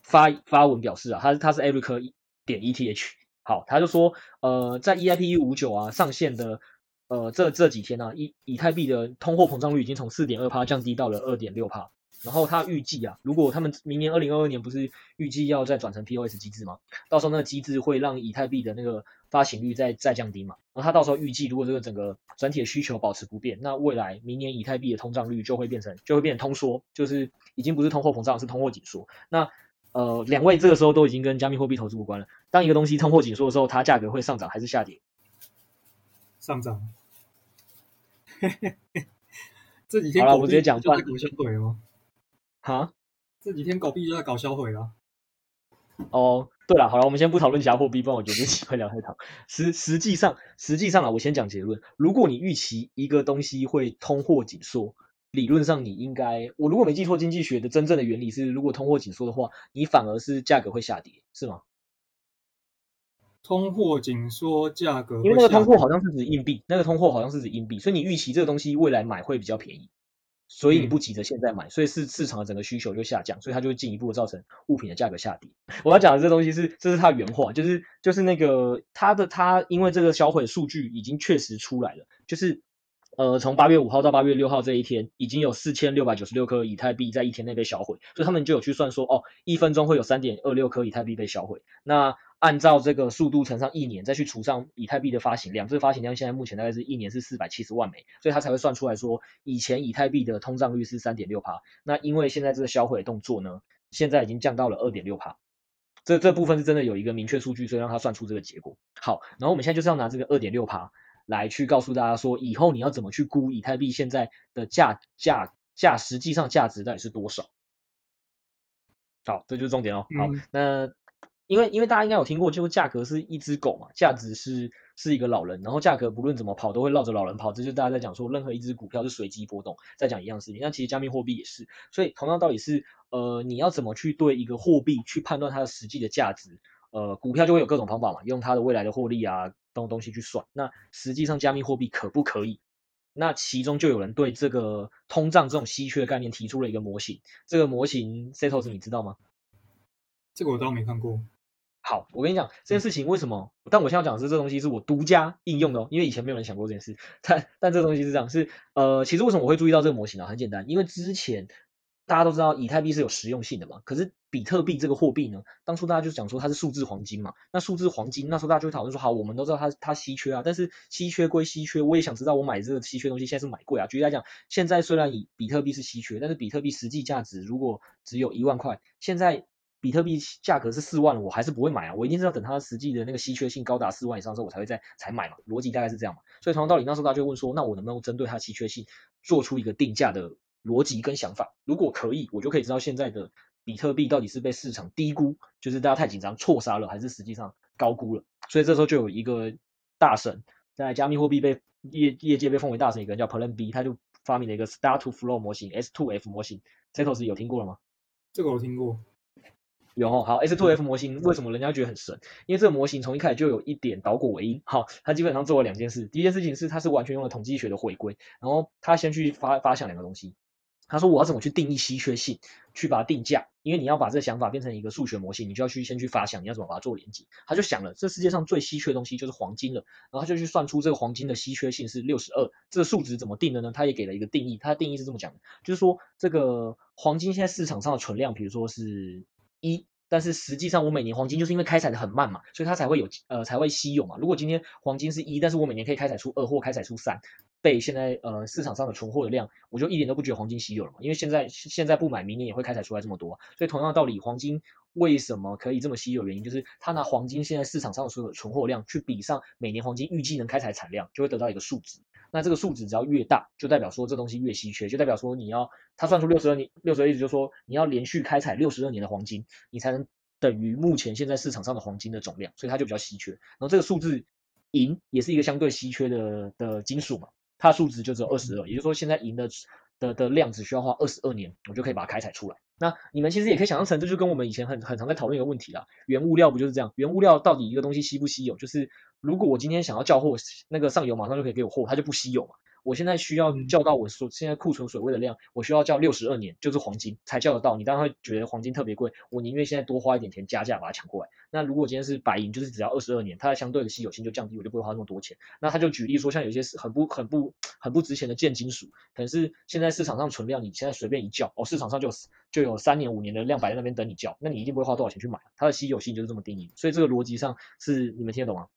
发发文表示啊，他他是 Eric 点 ETH，好，他就说呃，在 EIP 一五九啊上线的呃这这几天呢、啊，以以太币的通货膨胀率已经从四点二趴降低到了二点六趴。然后他预计啊，如果他们明年二零二二年不是预计要再转成 POS 机制吗？到时候那个机制会让以太币的那个发行率再再降低嘛。然后他到时候预计，如果这个整个整体的需求保持不变，那未来明年以太币的通胀率就会变成就会变成通缩，就是已经不是通货膨胀，是通货紧缩。那呃，两位这个时候都已经跟加密货币投资无关了。当一个东西通货紧缩的时候，它价格会上涨还是下跌？上涨。[laughs] 这几天好了，我直接讲，就在股市对吗？哈，这几天狗币就在搞销毁了。哦，对了，好了，我们先不讨论其他货币，不然我觉得这期会聊太长。实实际上，实际上啊，我先讲结论。如果你预期一个东西会通货紧缩，理论上你应该，我如果没记错，经济学的真正的原理是，如果通货紧缩的话，你反而是价格会下跌，是吗？通货紧缩，价格，因为那个通货好像是指硬币，那个通货好像是指硬币，所以你预期这个东西未来买会比较便宜。所以你不急着现在买，所以市市场的整个需求就下降，所以它就会进一步造成物品的价格下跌。我要讲的这东西是，这是它原话，就是就是那个它的它，因为这个销毁数据已经确实出来了，就是呃从八月五号到八月六号这一天，已经有四千六百九十六颗以太币在一天内被销毁，所以他们就有去算说，哦，一分钟会有三点二六颗以太币被销毁。那按照这个速度乘上一年，再去除上以太币的发行量，这个发行量现在目前大概是一年是四百七十万枚，所以他才会算出来说，以前以太币的通胀率是三点六趴，那因为现在这个销毁动作呢，现在已经降到了二点六趴，这这部分是真的有一个明确数据，所以让他算出这个结果。好，然后我们现在就是要拿这个二点六趴来去告诉大家说，以后你要怎么去估以太币现在的价价价实际上价值到底是多少？好，这就是重点哦。好，嗯、那。因为因为大家应该有听过，就是价格是一只狗嘛，价值是是一个老人，然后价格不论怎么跑都会绕着老人跑，这就是大家在讲说任何一只股票是随机波动，在讲一样事情。那其实加密货币也是，所以同样道理是，呃，你要怎么去对一个货币去判断它的实际的价值？呃，股票就会有各种方法嘛，用它的未来的获利啊，这种东西去算。那实际上加密货币可不可以？那其中就有人对这个通胀这种稀缺的概念提出了一个模型，这个模型 Setos 你知道吗？这个我倒没看过。好，我跟你讲这件事情为什么？但我现在要讲的是这东西是我独家应用的哦，因为以前没有人想过这件事。但但这个东西是这样，是呃，其实为什么我会注意到这个模型呢？很简单，因为之前大家都知道以太币是有实用性的嘛，可是比特币这个货币呢，当初大家就讲说它是数字黄金嘛。那数字黄金那时候大家就会讨论说，好，我们都知道它它稀缺啊，但是稀缺归稀缺，我也想知道我买这个稀缺东西现在是买贵啊。举例来讲，现在虽然以比特币是稀缺，但是比特币实际价值如果只有一万块，现在。比特币价格是四万，我还是不会买啊，我一定是要等它实际的那个稀缺性高达四万以上之后，我才会再才买嘛，逻辑大概是这样嘛。所以同样道理，那时候大家就问说，那我能不能针对它稀缺性做出一个定价的逻辑跟想法？如果可以，我就可以知道现在的比特币到底是被市场低估，就是大家太紧张错杀了，还是实际上高估了。所以这时候就有一个大神，在加密货币被业业界被奉为大神，一个人叫 Plan B，他就发明了一个 Start to Flow 模型，S2F 模型。Setos 有听过了吗？这个我听过。有哦，好，S2F 模型为什么人家觉得很神？因为这个模型从一开始就有一点倒果为因。好，它基本上做了两件事。第一件事情是，它是完全用了统计学的回归，然后他先去发发想两个东西。他说：“我要怎么去定义稀缺性，去把它定价？因为你要把这个想法变成一个数学模型，你就要去先去发想你要怎么把它做连接。”他就想了，这世界上最稀缺的东西就是黄金了，然后他就去算出这个黄金的稀缺性是六十二。这个数值怎么定的呢？他也给了一个定义，他的定义是这么讲的，就是说这个黄金现在市场上的存量，比如说是一。但是实际上，我每年黄金就是因为开采的很慢嘛，所以它才会有呃才会稀有嘛。如果今天黄金是一，但是我每年可以开采出二或开采出三被，现在呃市场上的存货的量，我就一点都不觉得黄金稀有了嘛。因为现在现在不买，明年也会开采出来这么多。所以同样的道理，黄金为什么可以这么稀有？原因就是它拿黄金现在市场上的所有存货量去比上每年黄金预计能开采产量，就会得到一个数值。那这个数值只要越大，就代表说这东西越稀缺，就代表说你要它算出六十二年，六十二意思就是说你要连续开采六十二年的黄金，你才能等于目前现在市场上的黄金的总量，所以它就比较稀缺。然后这个数字银也是一个相对稀缺的的金属嘛，它数值就只有二十二，也就是说现在银的的的量只需要花二十二年，我就可以把它开采出来。那你们其实也可以想象成，这就跟我们以前很很常在讨论一个问题啦，原物料不就是这样？原物料到底一个东西稀不稀有？就是如果我今天想要叫货，那个上游马上就可以给我货，它就不稀有嘛。我现在需要叫到我所现在库存水位的量，我需要叫六十二年，就是黄金才叫得到。你当然会觉得黄金特别贵，我宁愿现在多花一点钱加价把它抢过来。那如果今天是白银，就是只要二十二年，它的相对的稀有性就降低，我就不会花那么多钱。那他就举例说，像有些是很不很不很不值钱的贱金属，可能是现在市场上存量，你现在随便一叫，哦，市场上就有就有三年五年的量摆在那边等你叫，那你一定不会花多少钱去买，它的稀有性就是这么定义。所以这个逻辑上是你们听得懂吗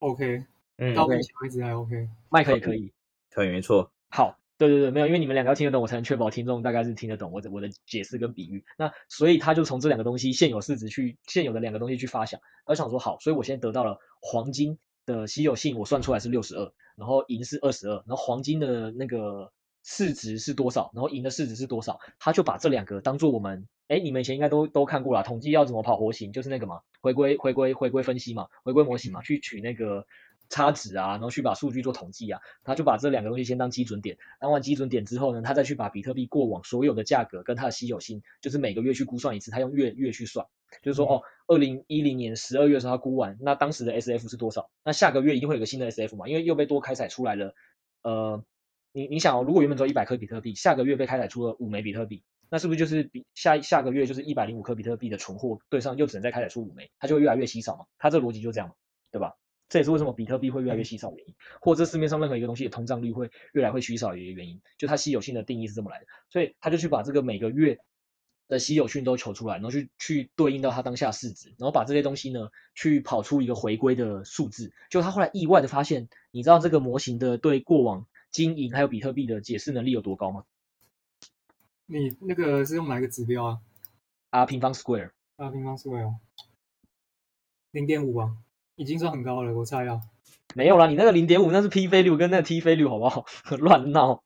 ？OK，嗯，到目前为止还 OK，麦克也可以。可以，没错。好，对对对，没有，因为你们两个要听得懂，我才能确保听众大概是听得懂我的我的解释跟比喻。那所以他就从这两个东西现有市值去现有的两个东西去发想，他想说好，所以我现在得到了黄金的稀有性，我算出来是六十二，然后银是二十二，然后黄金的那个市值是多少，然后银的市值是多少，他就把这两个当做我们，哎，你们以前应该都都看过了，统计要怎么跑模型，就是那个嘛，回归回归回归分析嘛，回归模型嘛，去取那个。差值啊，然后去把数据做统计啊，他就把这两个东西先当基准点，当完基准点之后呢，他再去把比特币过往所有的价格跟它的稀有性，就是每个月去估算一次，他用月月去算，就是说哦，二零一零年十二月的时候他估完，那当时的 SF 是多少？那下个月一定会有个新的 SF 嘛，因为又被多开采出来了。呃，你你想哦，如果原本只有一百颗比特币，下个月被开采出了五枚比特币，那是不是就是比下下个月就是一百零五颗比特币的存货对上又只能再开采出五枚，它就会越来越稀少嘛？它这个逻辑就这样嘛，对吧？这也是为什么比特币会越来越稀少的原因，或者市面上任何一个东西的通胀率会越来越稀少的一个原因，就它稀有性的定义是这么来的。所以他就去把这个每个月的稀有性都求出来，然后去去对应到它当下市值，然后把这些东西呢去跑出一个回归的数字。就他后来意外的发现，你知道这个模型的对过往金银还有比特币的解释能力有多高吗？你那个是用哪个指标啊？R 平方 square，R 平方 square，零点五啊。已经算很高了，我猜啊，没有啦，你那个零点五那是 P value 跟那个 T value 好不好？乱闹。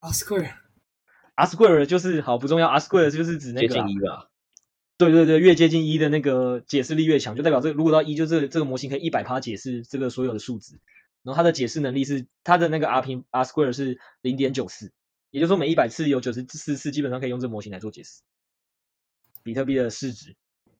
R square，R square 就是好不重要，R square 就是指那个接近一吧？对对对，越接近一的那个解释力越强，就代表这个如果到一，就这个这个模型可以一百趴解释这个所有的数值，然后它的解释能力是它的那个 R 平 R square 是零点九四，也就是说每一百次有九十四次基本上可以用这个模型来做解释，比特币的市值。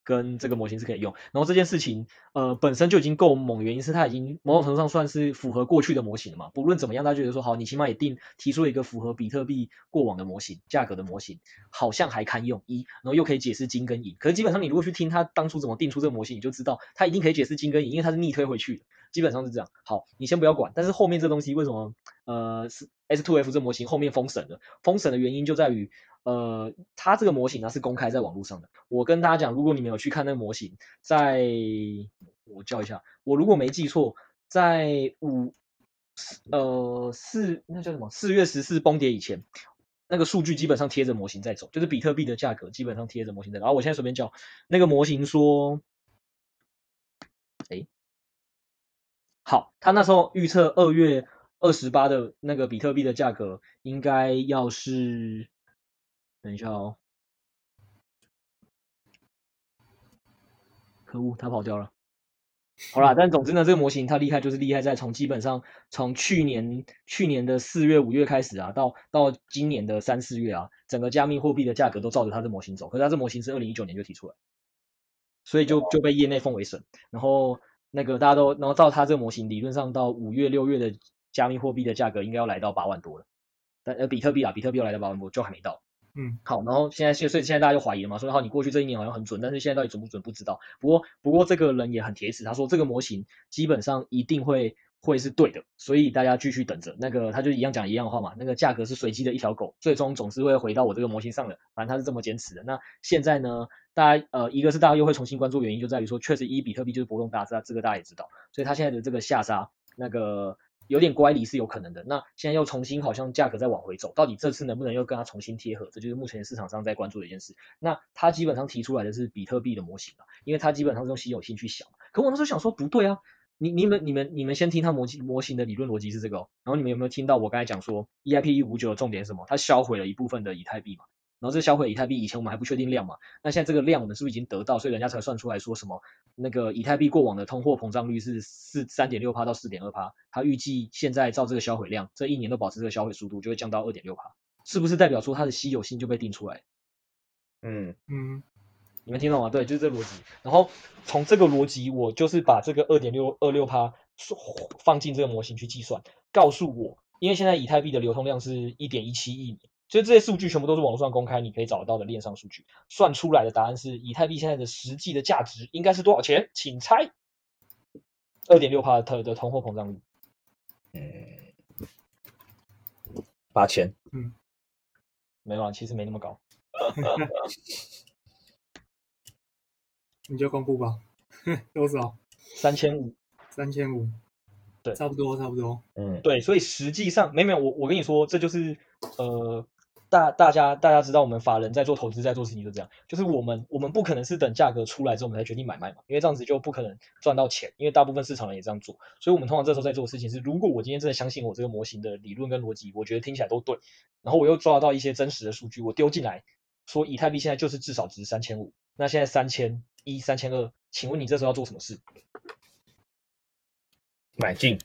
跟这个模型是可以用，然后这件事情，呃，本身就已经够猛，原因是它已经某种程度上算是符合过去的模型了嘛。不论怎么样，大家觉得说好，你起码也定提出了一个符合比特币过往的模型价格的模型，好像还堪用一，然后又可以解释金跟银。可是基本上你如果去听他当初怎么定出这个模型，你就知道他一定可以解释金跟银，因为他是逆推回去的，基本上是这样。好，你先不要管，但是后面这东西为什么呃是 S2F 这模型后面封神了？封神的原因就在于。呃，它这个模型呢是公开在网络上的。我跟大家讲，如果你没有去看那个模型，在我叫一下，我如果没记错，在五呃四那叫什么四月十四崩跌以前，那个数据基本上贴着模型在走，就是比特币的价格基本上贴着模型在走。然后我现在随便叫那个模型说，好，他那时候预测二月二十八的那个比特币的价格应该要是，等一下哦，可恶，他跑掉了。好啦，但总之呢，这个模型它厉害，就是厉害在从基本上从去年去年的四月五月开始啊，到到今年的三四月啊，整个加密货币的价格都照着它的模型走。可是它这模型是二零一九年就提出来，所以就就被业内奉为神。然后那个大家都，然后照它这个模型，理论上到五月六月的加密货币的价格应该要来到八万多了。但呃，比特币啊，比特币要来到八万多，就还没到。嗯，好，然后现在现所以现在大家就怀疑了嘛，说好你过去这一年好像很准，但是现在到底准不准不知道。不过不过这个人也很铁齿，他说这个模型基本上一定会会是对的，所以大家继续等着。那个他就一样讲一样的话嘛，那个价格是随机的一条狗，最终总是会回到我这个模型上的，反正他是这么坚持的。那现在呢，大家呃一个是大家又会重新关注原因就在于说，确实一比特币就是波动大，这这个大家也知道，所以他现在的这个下杀那个。有点乖离是有可能的，那现在又重新好像价格在往回走，到底这次能不能又跟它重新贴合？这就是目前市场上在关注的一件事。那他基本上提出来的是比特币的模型了，因为他基本上是用稀有性去想。可我那时候想说不对啊，你你们你们你们先听他模型模型的理论逻辑是这个哦，然后你们有没有听到我刚才讲说 EIP 一五九的重点是什么？它销毁了一部分的以太币嘛？然后这销毁以太币，以前我们还不确定量嘛，那现在这个量我们是不是已经得到？所以人家才算出来说什么那个以太币过往的通货膨胀率是四三点六趴到四点二趴，他预计现在照这个销毁量，这一年都保持这个销毁速度，就会降到二点六趴，是不是代表说它的稀有性就被定出来？嗯嗯，你们听懂吗？对，就是这个逻辑。然后从这个逻辑，我就是把这个二点六二六趴放进这个模型去计算，告诉我，因为现在以太币的流通量是一点一七亿年。所以这些数据全部都是网络上公开，你可以找得到的链上数据。算出来的答案是，以太币现在的实际的价值应该是多少钱？请猜。二点六帕特的通货膨胀率。嗯，八千。嗯，没有啊，其实没那么高。[laughs] 你就公布吧。多少？三千五。三千五。对，差不多，差不多。嗯，对，所以实际上没没有，我我跟你说，这就是呃。大大家大家知道，我们法人在做投资，在做事情就这样，就是我们我们不可能是等价格出来之后我们才决定买卖嘛，因为这样子就不可能赚到钱，因为大部分市场人也这样做，所以我们通常这时候在做的事情是，如果我今天真的相信我这个模型的理论跟逻辑，我觉得听起来都对，然后我又抓到一些真实的数据，我丢进来，说以太币现在就是至少值三千五，那现在三千一、三千二，请问你这时候要做什么事？买进。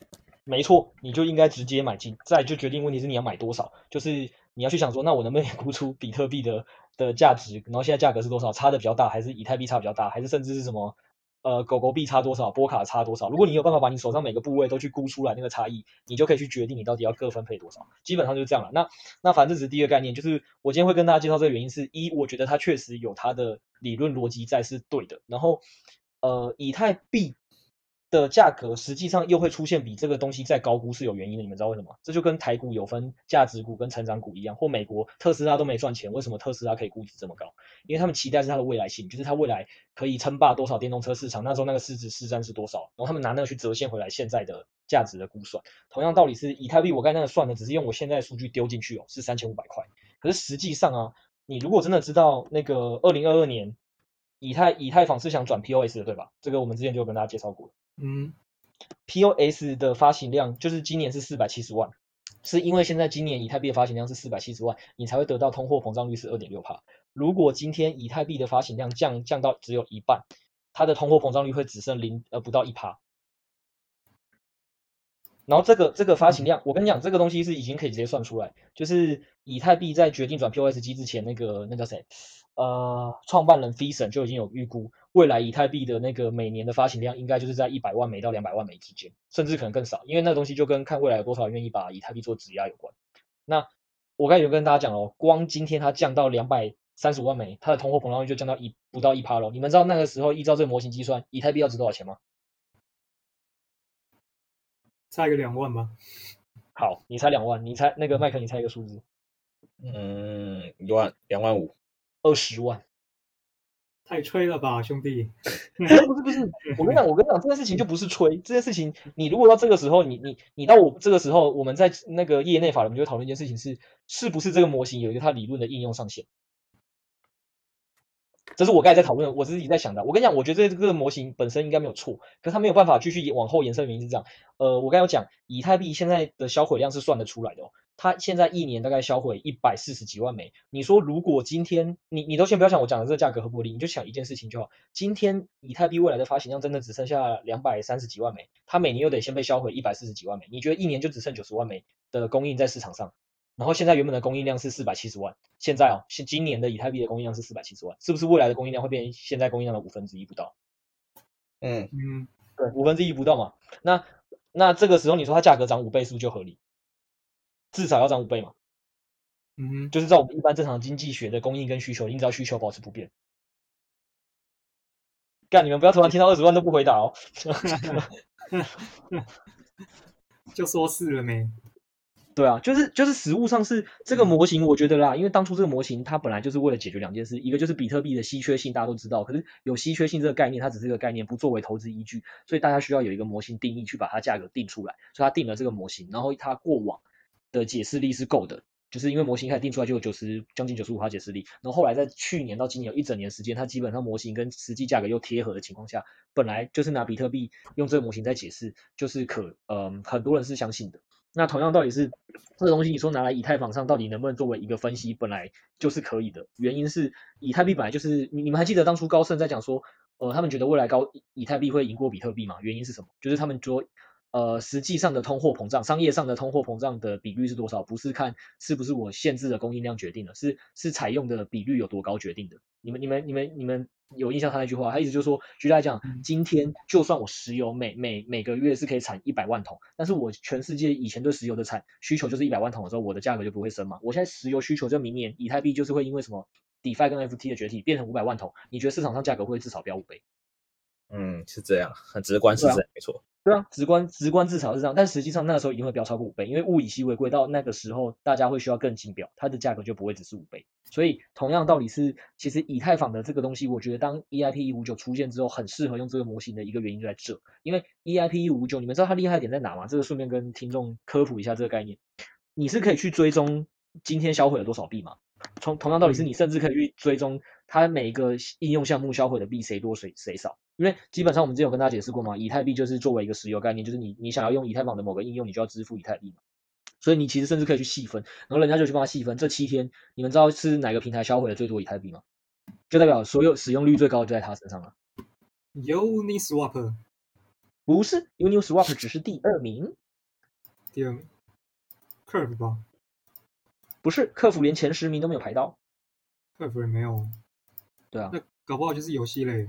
没错，你就应该直接买进，再就决定问题是你要买多少，就是。你要去想说，那我能不能 [laughs] 估出比特币的的价值？然后现在价格是多少？差的比较大，还是以太币差比较大，还是甚至是什么？呃，狗狗币差多少？波卡差多少？如果你有办法把你手上每个部位都去估出来那个差异，你就可以去决定你到底要各分配多少。基本上就是这样了。那那反正只是第一个概念，就是我今天会跟大家介绍这个原因是一，我觉得它确实有它的理论逻辑在是对的。然后呃，以太币。的价格实际上又会出现比这个东西再高估是有原因的，你们知道为什么？这就跟台股有分价值股跟成长股一样，或美国特斯拉都没赚钱，为什么特斯拉可以估值这么高？因为他们期待是它的未来性，就是它未来可以称霸多少电动车市场，那时候那个市值市占是多少，然后他们拿那个去折现回来现在的价值的估算。同样道理是以太币，我刚才那个算的只是用我现在的数据丢进去哦，是三千五百块。可是实际上啊，你如果真的知道那个二零二二年以太以太坊是想转 POS 的，对吧？这个我们之前就有跟大家介绍过了。嗯，POS 的发行量就是今年是四百七十万，是因为现在今年以太币的发行量是四百七十万，你才会得到通货膨胀率是二点六帕。如果今天以太币的发行量降降到只有一半，它的通货膨胀率会只剩零呃不到一帕。然后这个这个发行量，我跟你讲，这个东西是已经可以直接算出来，就是以太币在决定转 POS 机之前，那个那叫谁？呃，创办人 Fison 就已经有预估，未来以太币的那个每年的发行量应该就是在一百万枚到两百万枚之间，甚至可能更少，因为那个东西就跟看未来有多少人愿意把以太币做质押有关。那我刚才有跟大家讲哦，光今天它降到两百三十五万枚，它的通货膨胀率就降到一不到一趴了。你们知道那个时候依照这个模型计算，以太币要值多少钱吗？差一个两万吗？好，你猜两万，你猜那个麦克，你猜一个数字。嗯，一万两万五。二十万，太吹了吧，兄弟！[laughs] 不是不是，我跟你讲，我跟你讲，这件事情就不是吹，这件事情你如果到这个时候，你你你到我这个时候，我们在那个业内法人就讨论一件事情是，是不是这个模型有一个它理论的应用上限？这是我刚才在讨论，我自己在想的。我跟你讲，我觉得这个模型本身应该没有错，可是它没有办法继续往后延伸原因是这样。呃，我刚才有讲，以太币现在的销毁量是算得出来的哦。它现在一年大概销毁一百四十几万枚。你说如果今天你你都先不要想我讲的这个价格合不合理，你就想一件事情就好。今天以太币未来的发行量真的只剩下两百三十几万枚，它每年又得先被销毁一百四十几万枚。你觉得一年就只剩九十万枚的供应在市场上？然后现在原本的供应量是四百七十万，现在哦，现今年的以太币的供应量是四百七十万，是不是未来的供应量会变成现在供应量的五分之一不到？嗯嗯，对，五分之一不到嘛。那那这个时候你说它价格涨五倍是不是就合理？至少要涨五倍嘛。嗯，就是在我们一般正常经济学的供应跟需求，你只要需求保持不变。干，你们不要突然听到二十万都不回答哦。[laughs] 就说是了没？对啊，就是就是实物上是这个模型，我觉得啦，因为当初这个模型它本来就是为了解决两件事，一个就是比特币的稀缺性，大家都知道，可是有稀缺性这个概念，它只是一个概念，不作为投资依据，所以大家需要有一个模型定义去把它价格定出来，所以它定了这个模型，然后它过往的解释力是够的，就是因为模型开始定出来就有九十将近九十五趴解释力，然后后来在去年到今年有一整年时间，它基本上模型跟实际价格又贴合的情况下，本来就是拿比特币用这个模型在解释，就是可嗯、呃、很多人是相信的。那同样道理是，这个东西你说拿来以太坊上到底能不能作为一个分析，本来就是可以的。原因是以太币本来就是你你们还记得当初高盛在讲说，呃，他们觉得未来高以太币会赢过比特币吗？原因是什么？就是他们说。呃，实际上的通货膨胀，商业上的通货膨胀的比率是多少？不是看是不是我限制的供应量决定的，是是采用的比率有多高决定的。你们、你们、你们、你们有印象他那句话？他意思就是说，举例来讲，今天就算我石油每每每个月是可以产一百万桶，但是我全世界以前对石油的产需求就是一百万桶的时候，我的价格就不会升嘛。我现在石油需求就明年以太币就是会因为什么 DeFi 跟 FT 的崛起变成五百万桶，你觉得市场上价格会至少飙五倍？嗯，是这样，很直观，是这样，没错。对啊，直观直观至少是这样，但实际上那个时候一定会飙超过五倍，因为物以稀为贵，到那个时候大家会需要更金表，它的价格就不会只是五倍。所以同样道理是，其实以太坊的这个东西，我觉得当 EIP 一五九出现之后，很适合用这个模型的一个原因就在这，因为 EIP 一五九，你们知道它厉害点在哪吗？这个顺便跟听众科普一下这个概念，你是可以去追踪今天销毁了多少币吗？从同样道理是，你甚至可以去追踪它每一个应用项目销毁的币谁多谁谁少。因为基本上我们之前有跟大家解释过嘛，以太币就是作为一个石油概念，就是你你想要用以太坊的某个应用，你就要支付以太币嘛。所以你其实甚至可以去细分，然后人家就去帮他细分。这七天你们知道是哪个平台销毁了最多以太币吗？就代表所有使用率最高的就在他身上了。Uniswap 不是，Uniswap 只是第二名。第二名，Curve 吧？不是，客服连前十名都没有排到。Curve 也没有。对啊，那搞不好就是游戏类。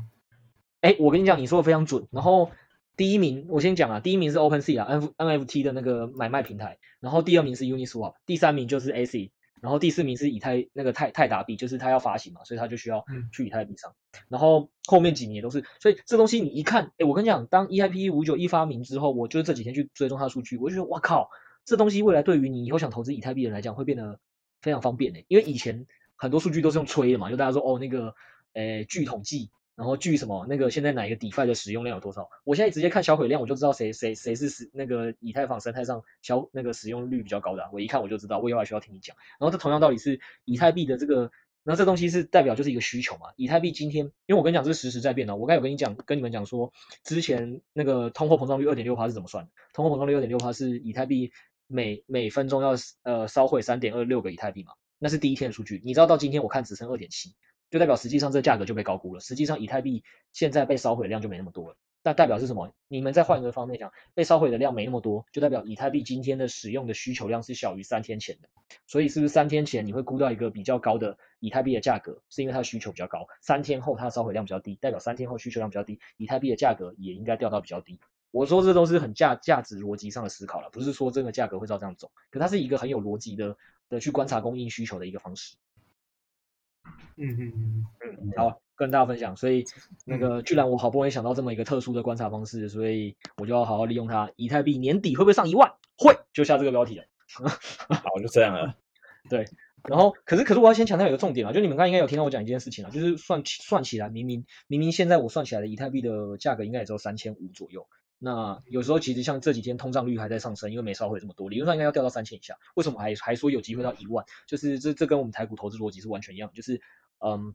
哎，我跟你讲，你说的非常准。然后第一名，我先讲啊，第一名是 OpenSea 啊，N NFT 的那个买卖平台。然后第二名是 Uniswap，第三名就是 AC，然后第四名是以太那个泰泰达币，就是他要发行嘛，所以他就需要去以太币上。嗯、然后后面几年也都是，所以这东西你一看，哎，我跟你讲，当 EIP 五九一发明之后，我就是这几天去追踪它的数据，我就觉得哇靠，这东西未来对于你以后想投资以太币的人来讲，会变得非常方便诶，因为以前很多数据都是用吹的嘛，就大家说哦那个，诶，据统计。然后据什么那个现在哪一个 DeFi 的使用量有多少？我现在直接看销毁量，我就知道谁谁谁是使那个以太坊生态上销那个使用率比较高的，我一看我就知道，我以后还需要听你讲。然后这同样道理是以太币的这个，那这东西是代表就是一个需求嘛？以太币今天，因为我跟你讲这是实时在变的，我刚有跟你讲跟你们讲说，之前那个通货膨胀率二点六趴是怎么算的？通货膨胀率二点六趴是以太币每每分钟要呃烧毁三点二六个以太币嘛？那是第一天的数据，你知道到今天我看只剩二点七。就代表实际上这价格就被高估了。实际上以太币现在被烧毁的量就没那么多了。那代表是什么？你们再换一个方面讲，被烧毁的量没那么多，就代表以太币今天的使用的需求量是小于三天前的。所以是不是三天前你会估到一个比较高的以太币的价格，是因为它的需求比较高？三天后它的烧毁量比较低，代表三天后需求量比较低，以太币的价格也应该掉到比较低。我说这都是很价价值逻辑上的思考了，不是说这个价格会照这样走。可它是一个很有逻辑的的去观察供应需求的一个方式。嗯嗯嗯嗯，好，跟大家分享。所以那个，居然我好不容易想到这么一个特殊的观察方式，所以我就要好好利用它。以太币年底会不会上一万？会，就下这个标题了。[laughs] 好，就这样了。[laughs] 对，然后，可是可是我要先强调一个重点啊，就你们刚刚应该有听到我讲一件事情啊，就是算算起来，明明明明现在我算起来的以太币的价格应该也只有三千五左右。那有时候其实像这几天通胀率还在上升，因为没烧毁这么多，理论上应该要掉到三千以下。为什么还还说有机会到一万？就是这这跟我们台股投资逻辑是完全一样，就是嗯。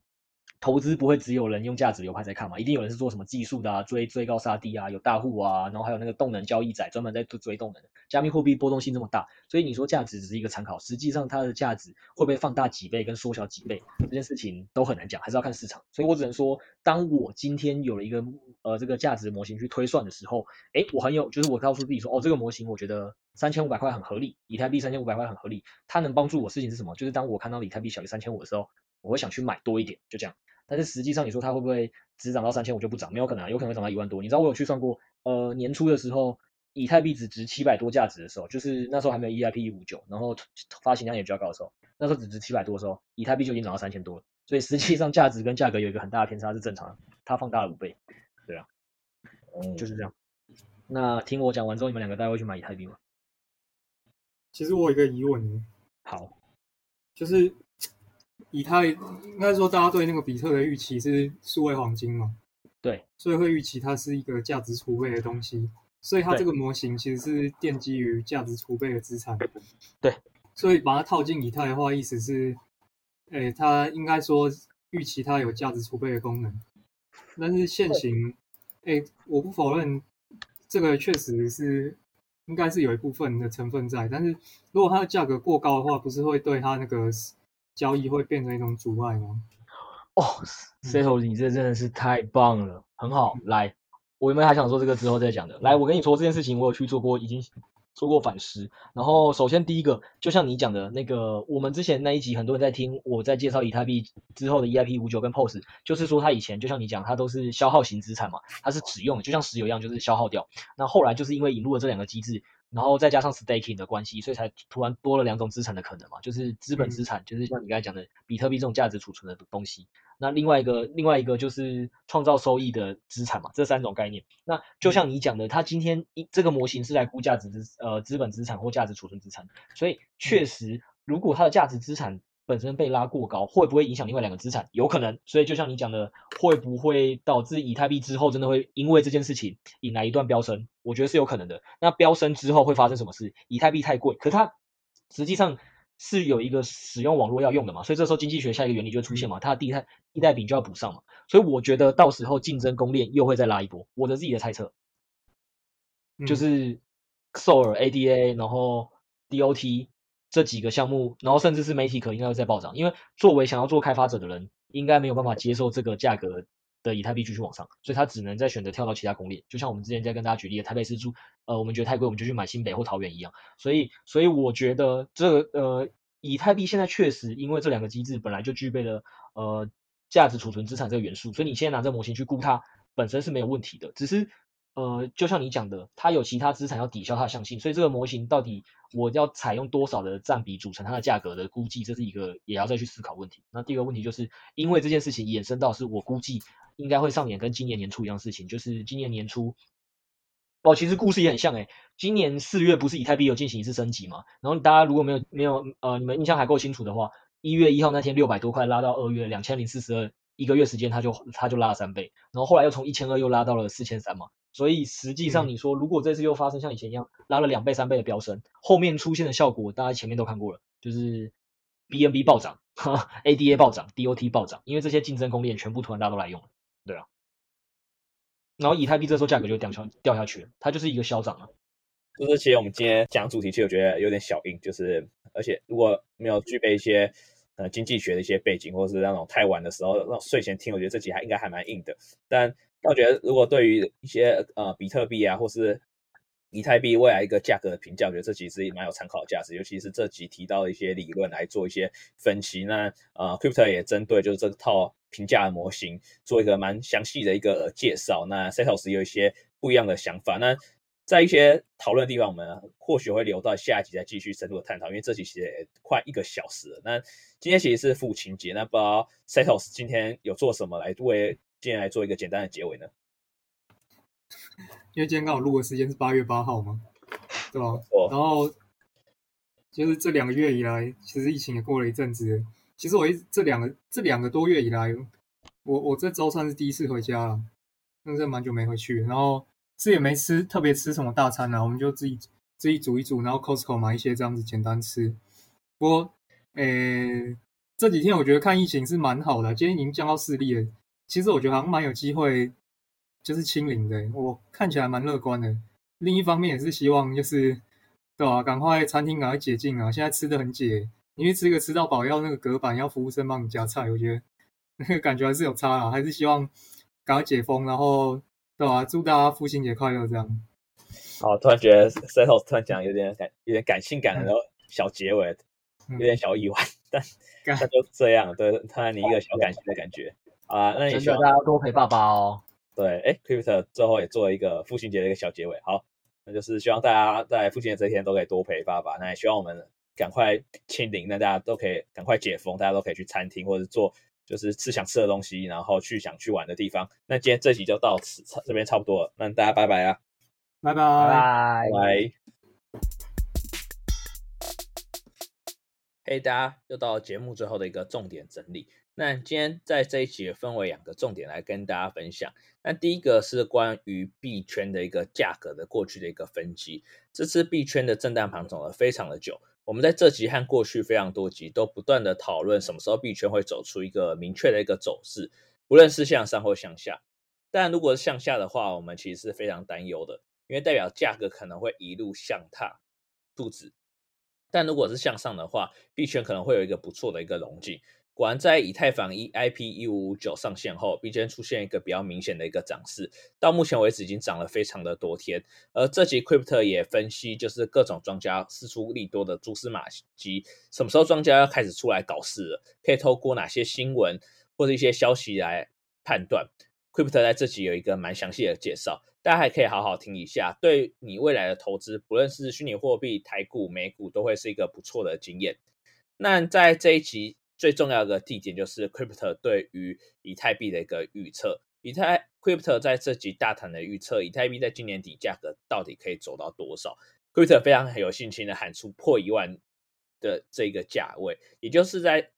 投资不会只有人用价值流派在看嘛，一定有人是做什么技术的啊，追追高杀低啊，有大户啊，然后还有那个动能交易仔专门在追动能。加密货币波动性这么大，所以你说价值只是一个参考，实际上它的价值会不会放大几倍跟缩小几倍，这件事情都很难讲，还是要看市场。所以我只能说，当我今天有了一个呃这个价值模型去推算的时候，哎，我很有就是我告诉自己说，哦，这个模型我觉得三千五百块很合理，以太币三千五百块很合理，它能帮助我事情是什么？就是当我看到以太币小于三千五的时候，我会想去买多一点，就这样。但是实际上，你说它会不会只涨到三千五就不涨？没有可能啊，有可能会涨到一万多。你知道我有去算过，呃，年初的时候，以太币只值七百多价值的时候，就是那时候还没有 EIP 一五九，然后发行量也比较高的时候，那时候只值七百多的时候，以太币就已经涨到三千多了。所以实际上价值跟价格有一个很大的偏差是正常的，它放大了五倍，对啊，嗯，就是这样。那听我讲完之后，你们两个大家会去买以太币吗？其实我有一个疑问。好，就是。以太应该说，大家对那个比特的预期是数位黄金嘛？对，所以会预期它是一个价值储备的东西，所以它这个模型其实是奠基于价值储备的资产。对，所以把它套进以太的话，意思是，诶，它应该说预期它有价值储备的功能，但是现行，诶，我不否认这个确实是应该是有一部分的成分在，但是如果它的价格过高的话，不是会对它那个。交易会变成一种阻碍吗？哦，Seto，你这真的是太棒了，很好。来，我有没有还想说这个之后再讲的？来，我跟你说这件事情，我有去做过，已经做过反思。然后，首先第一个，就像你讲的那个，我们之前那一集很多人在听，我在介绍以太币之后的 EIP 五九跟 POS，就是说它以前就像你讲，它都是消耗型资产嘛，它是只用，就像石油一样，就是消耗掉。那后来就是因为引入了这两个机制。然后再加上 staking 的关系，所以才突然多了两种资产的可能嘛，就是资本资产，就是像你刚才讲的比特币这种价值储存的东西。那另外一个，另外一个就是创造收益的资产嘛，这三种概念。那就像你讲的，它今天一这个模型是来估价值资呃资本资产或价值储存资产，所以确实，如果它的价值资产。本身被拉过高，会不会影响另外两个资产？有可能，所以就像你讲的，会不会导致以太币之后真的会因为这件事情引来一段飙升？我觉得是有可能的。那飙升之后会发生什么事？以太币太贵，可它实际上是有一个使用网络要用的嘛，所以这时候经济学下一个原理就会出现嘛，它的地代地代品就要补上嘛。所以我觉得到时候竞争公链又会再拉一波。我的自己的猜测就是 Sol、ADA，然后 DOT。这几个项目，然后甚至是媒体可应该会再暴涨，因为作为想要做开发者的人，应该没有办法接受这个价格的以太币继续往上，所以他只能再选择跳到其他公链，就像我们之前在跟大家举例的台北市住，呃，我们觉得太贵，我们就去买新北或桃园一样。所以，所以我觉得这个呃，以太币现在确实因为这两个机制本来就具备了呃价值储存资产这个元素，所以你现在拿这模型去估它本身是没有问题的，只是。呃，就像你讲的，它有其他资产要抵消它的象性，所以这个模型到底我要采用多少的占比组成它的价格的估计，这是一个也要再去思考问题。那第二个问题就是，因为这件事情衍生到是我估计应该会上演跟今年年初一样事情，就是今年年初，哦，其实故事也很像诶，今年四月不是以太币有进行一次升级嘛？然后大家如果没有没有呃，你们印象还够清楚的话，一月一号那天六百多块拉到二月两千零四十二，一个月时间它就它就拉了三倍，然后后来又从一千二又拉到了四千三嘛。所以实际上，你说如果这次又发生像以前一样拉了两倍、三倍的飙升，后面出现的效果，大家前面都看过了，就是 BNB 暴涨，ADA 暴涨，DOT 暴涨，因为这些竞争公链全部突然大家都来用了，对啊。然后以太币这时候价格就掉下掉下去了，它就是一个消涨啊。就是其实我们今天讲主题，其实我觉得有点小硬，就是而且如果没有具备一些呃经济学的一些背景，或者是那种太晚的时候那种睡前听，我觉得这集还应该还蛮硬的，但。那我觉得，如果对于一些呃比特币啊，或是以太币未来一个价格的评价，我觉得这其实也蛮有参考价值。尤其是这集提到的一些理论来做一些分析。那呃，Crypto 也针对就是这套评价的模型做一个蛮详细的一个介绍。那 Setos 有一些不一样的想法。那在一些讨论的地方，我们或许会留到下一集再继续深入的探讨。因为这集其实也快一个小时了。那今天其实是父亲节，那不知道 Setos 今天有做什么来为？今天来做一个简单的结尾呢，因为今天刚好录的时间是八月八号嘛，对吧？哦。然后就是这两个月以来，其实疫情也过了一阵子。其实我一这两个这两个多月以来，我我这周算是第一次回家了，真的蛮久没回去。然后这也没吃特别吃什么大餐啊，我们就自己自己煮一煮，然后 Costco 买一些这样子简单吃。不过，诶，这几天我觉得看疫情是蛮好的，今天已经降到四例了。其实我觉得好像蛮有机会，就是清零的。我看起来蛮乐观的。另一方面也是希望就是，对啊？赶快餐厅赶快解禁啊！现在吃的很解，因为吃个吃到饱要那个隔板，要服务生帮你夹菜，我觉得那个感觉还是有差啊。还是希望赶快解封，然后对啊？祝大家父亲节快乐！这样。好，突然觉得 Settle 突然讲有点感，有点感性感的小结尾，有点小意外，但但就这样，对，突然你一个小感性的感觉。啊，那也希望大家多陪爸爸哦。对，哎，Crypto 最后也做了一个父亲节的一个小结尾。好，那就是希望大家在父亲节这一天都可以多陪爸爸。那也希望我们赶快清零，那大家都可以赶快解封，大家都可以去餐厅或者做就是吃想吃的东西，然后去想去玩的地方。那今天这集就到此，这边差不多了。那大家拜拜啊，拜拜拜拜。嘿，大家又到了节目最后的一个重点整理。那今天在这一集分为两个重点来跟大家分享。那第一个是关于币圈的一个价格的过去的一个分析。这次币圈的震荡盘走了非常的久，我们在这集和过去非常多集都不断的讨论什么时候币圈会走出一个明确的一个走势，不论是向上或向下。但如果是向下的话，我们其实是非常担忧的，因为代表价格可能会一路向踏肚子。但如果是向上的话，币圈可能会有一个不错的一个龙井。果然，在以太坊一 IP 一五五九上线后，币圈出现一个比较明显的一个涨势，到目前为止已经涨了非常的多天。而这集 Crypto 也分析，就是各种庄家释出利多的蛛丝马迹，什么时候庄家要开始出来搞事了？可以透过哪些新闻或者一些消息来判断？Crypto 在这集有一个蛮详细的介绍，大家还可以好好听一下，对你未来的投资，不论是虚拟货币、台股、美股，都会是一个不错的经验。那在这一集。最重要的地点就是 Crypto 对于以太币的一个预测。以太 Crypto 在这集大胆的预测，以太币在今年底价格到底可以走到多少？Crypto 非常有信心的喊出破一万的这个价位，也就是在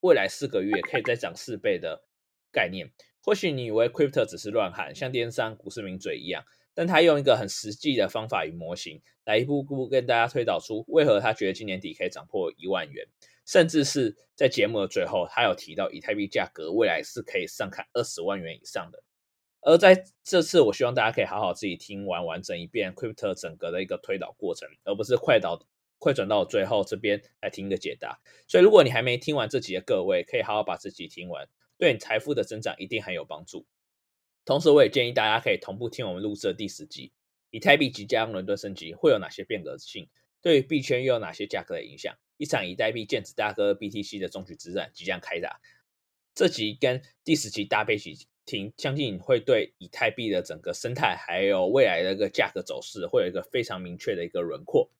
未来四个月可以再涨四倍的概念。或许你以为 Crypto 只是乱喊，像电商股市名嘴一样，但他用一个很实际的方法与模型来一步步跟大家推导出为何他觉得今年底可以涨破一万元。甚至是在节目的最后，他有提到以太币价格未来是可以上看二十万元以上的。而在这次，我希望大家可以好好自己听完完整一遍 Crypto 整个的一个推导过程，而不是快导快转到最后这边来听一个解答。所以，如果你还没听完这集的各位，可以好好把这集听完，对你财富的增长一定很有帮助。同时，我也建议大家可以同步听我们录制的第十集，以太币即将伦敦升级会有哪些变革性，对于币圈又有哪些价格的影响。一场以太币剑指大哥 BTC 的终局之战即将开打，这集跟第十集搭配起听，相信会对以太币的整个生态还有未来的一个价格走势会有一个非常明确的一个轮廓。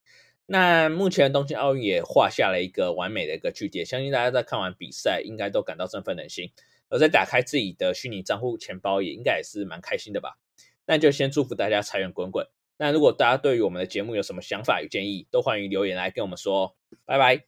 那目前东京奥运也画下了一个完美的一个句点，相信大家在看完比赛应该都感到振奋人心，而在打开自己的虚拟账户钱包也应该也是蛮开心的吧。那就先祝福大家财源滚滚。那如果大家对于我们的节目有什么想法与建议，都欢迎留言来跟我们说。拜拜。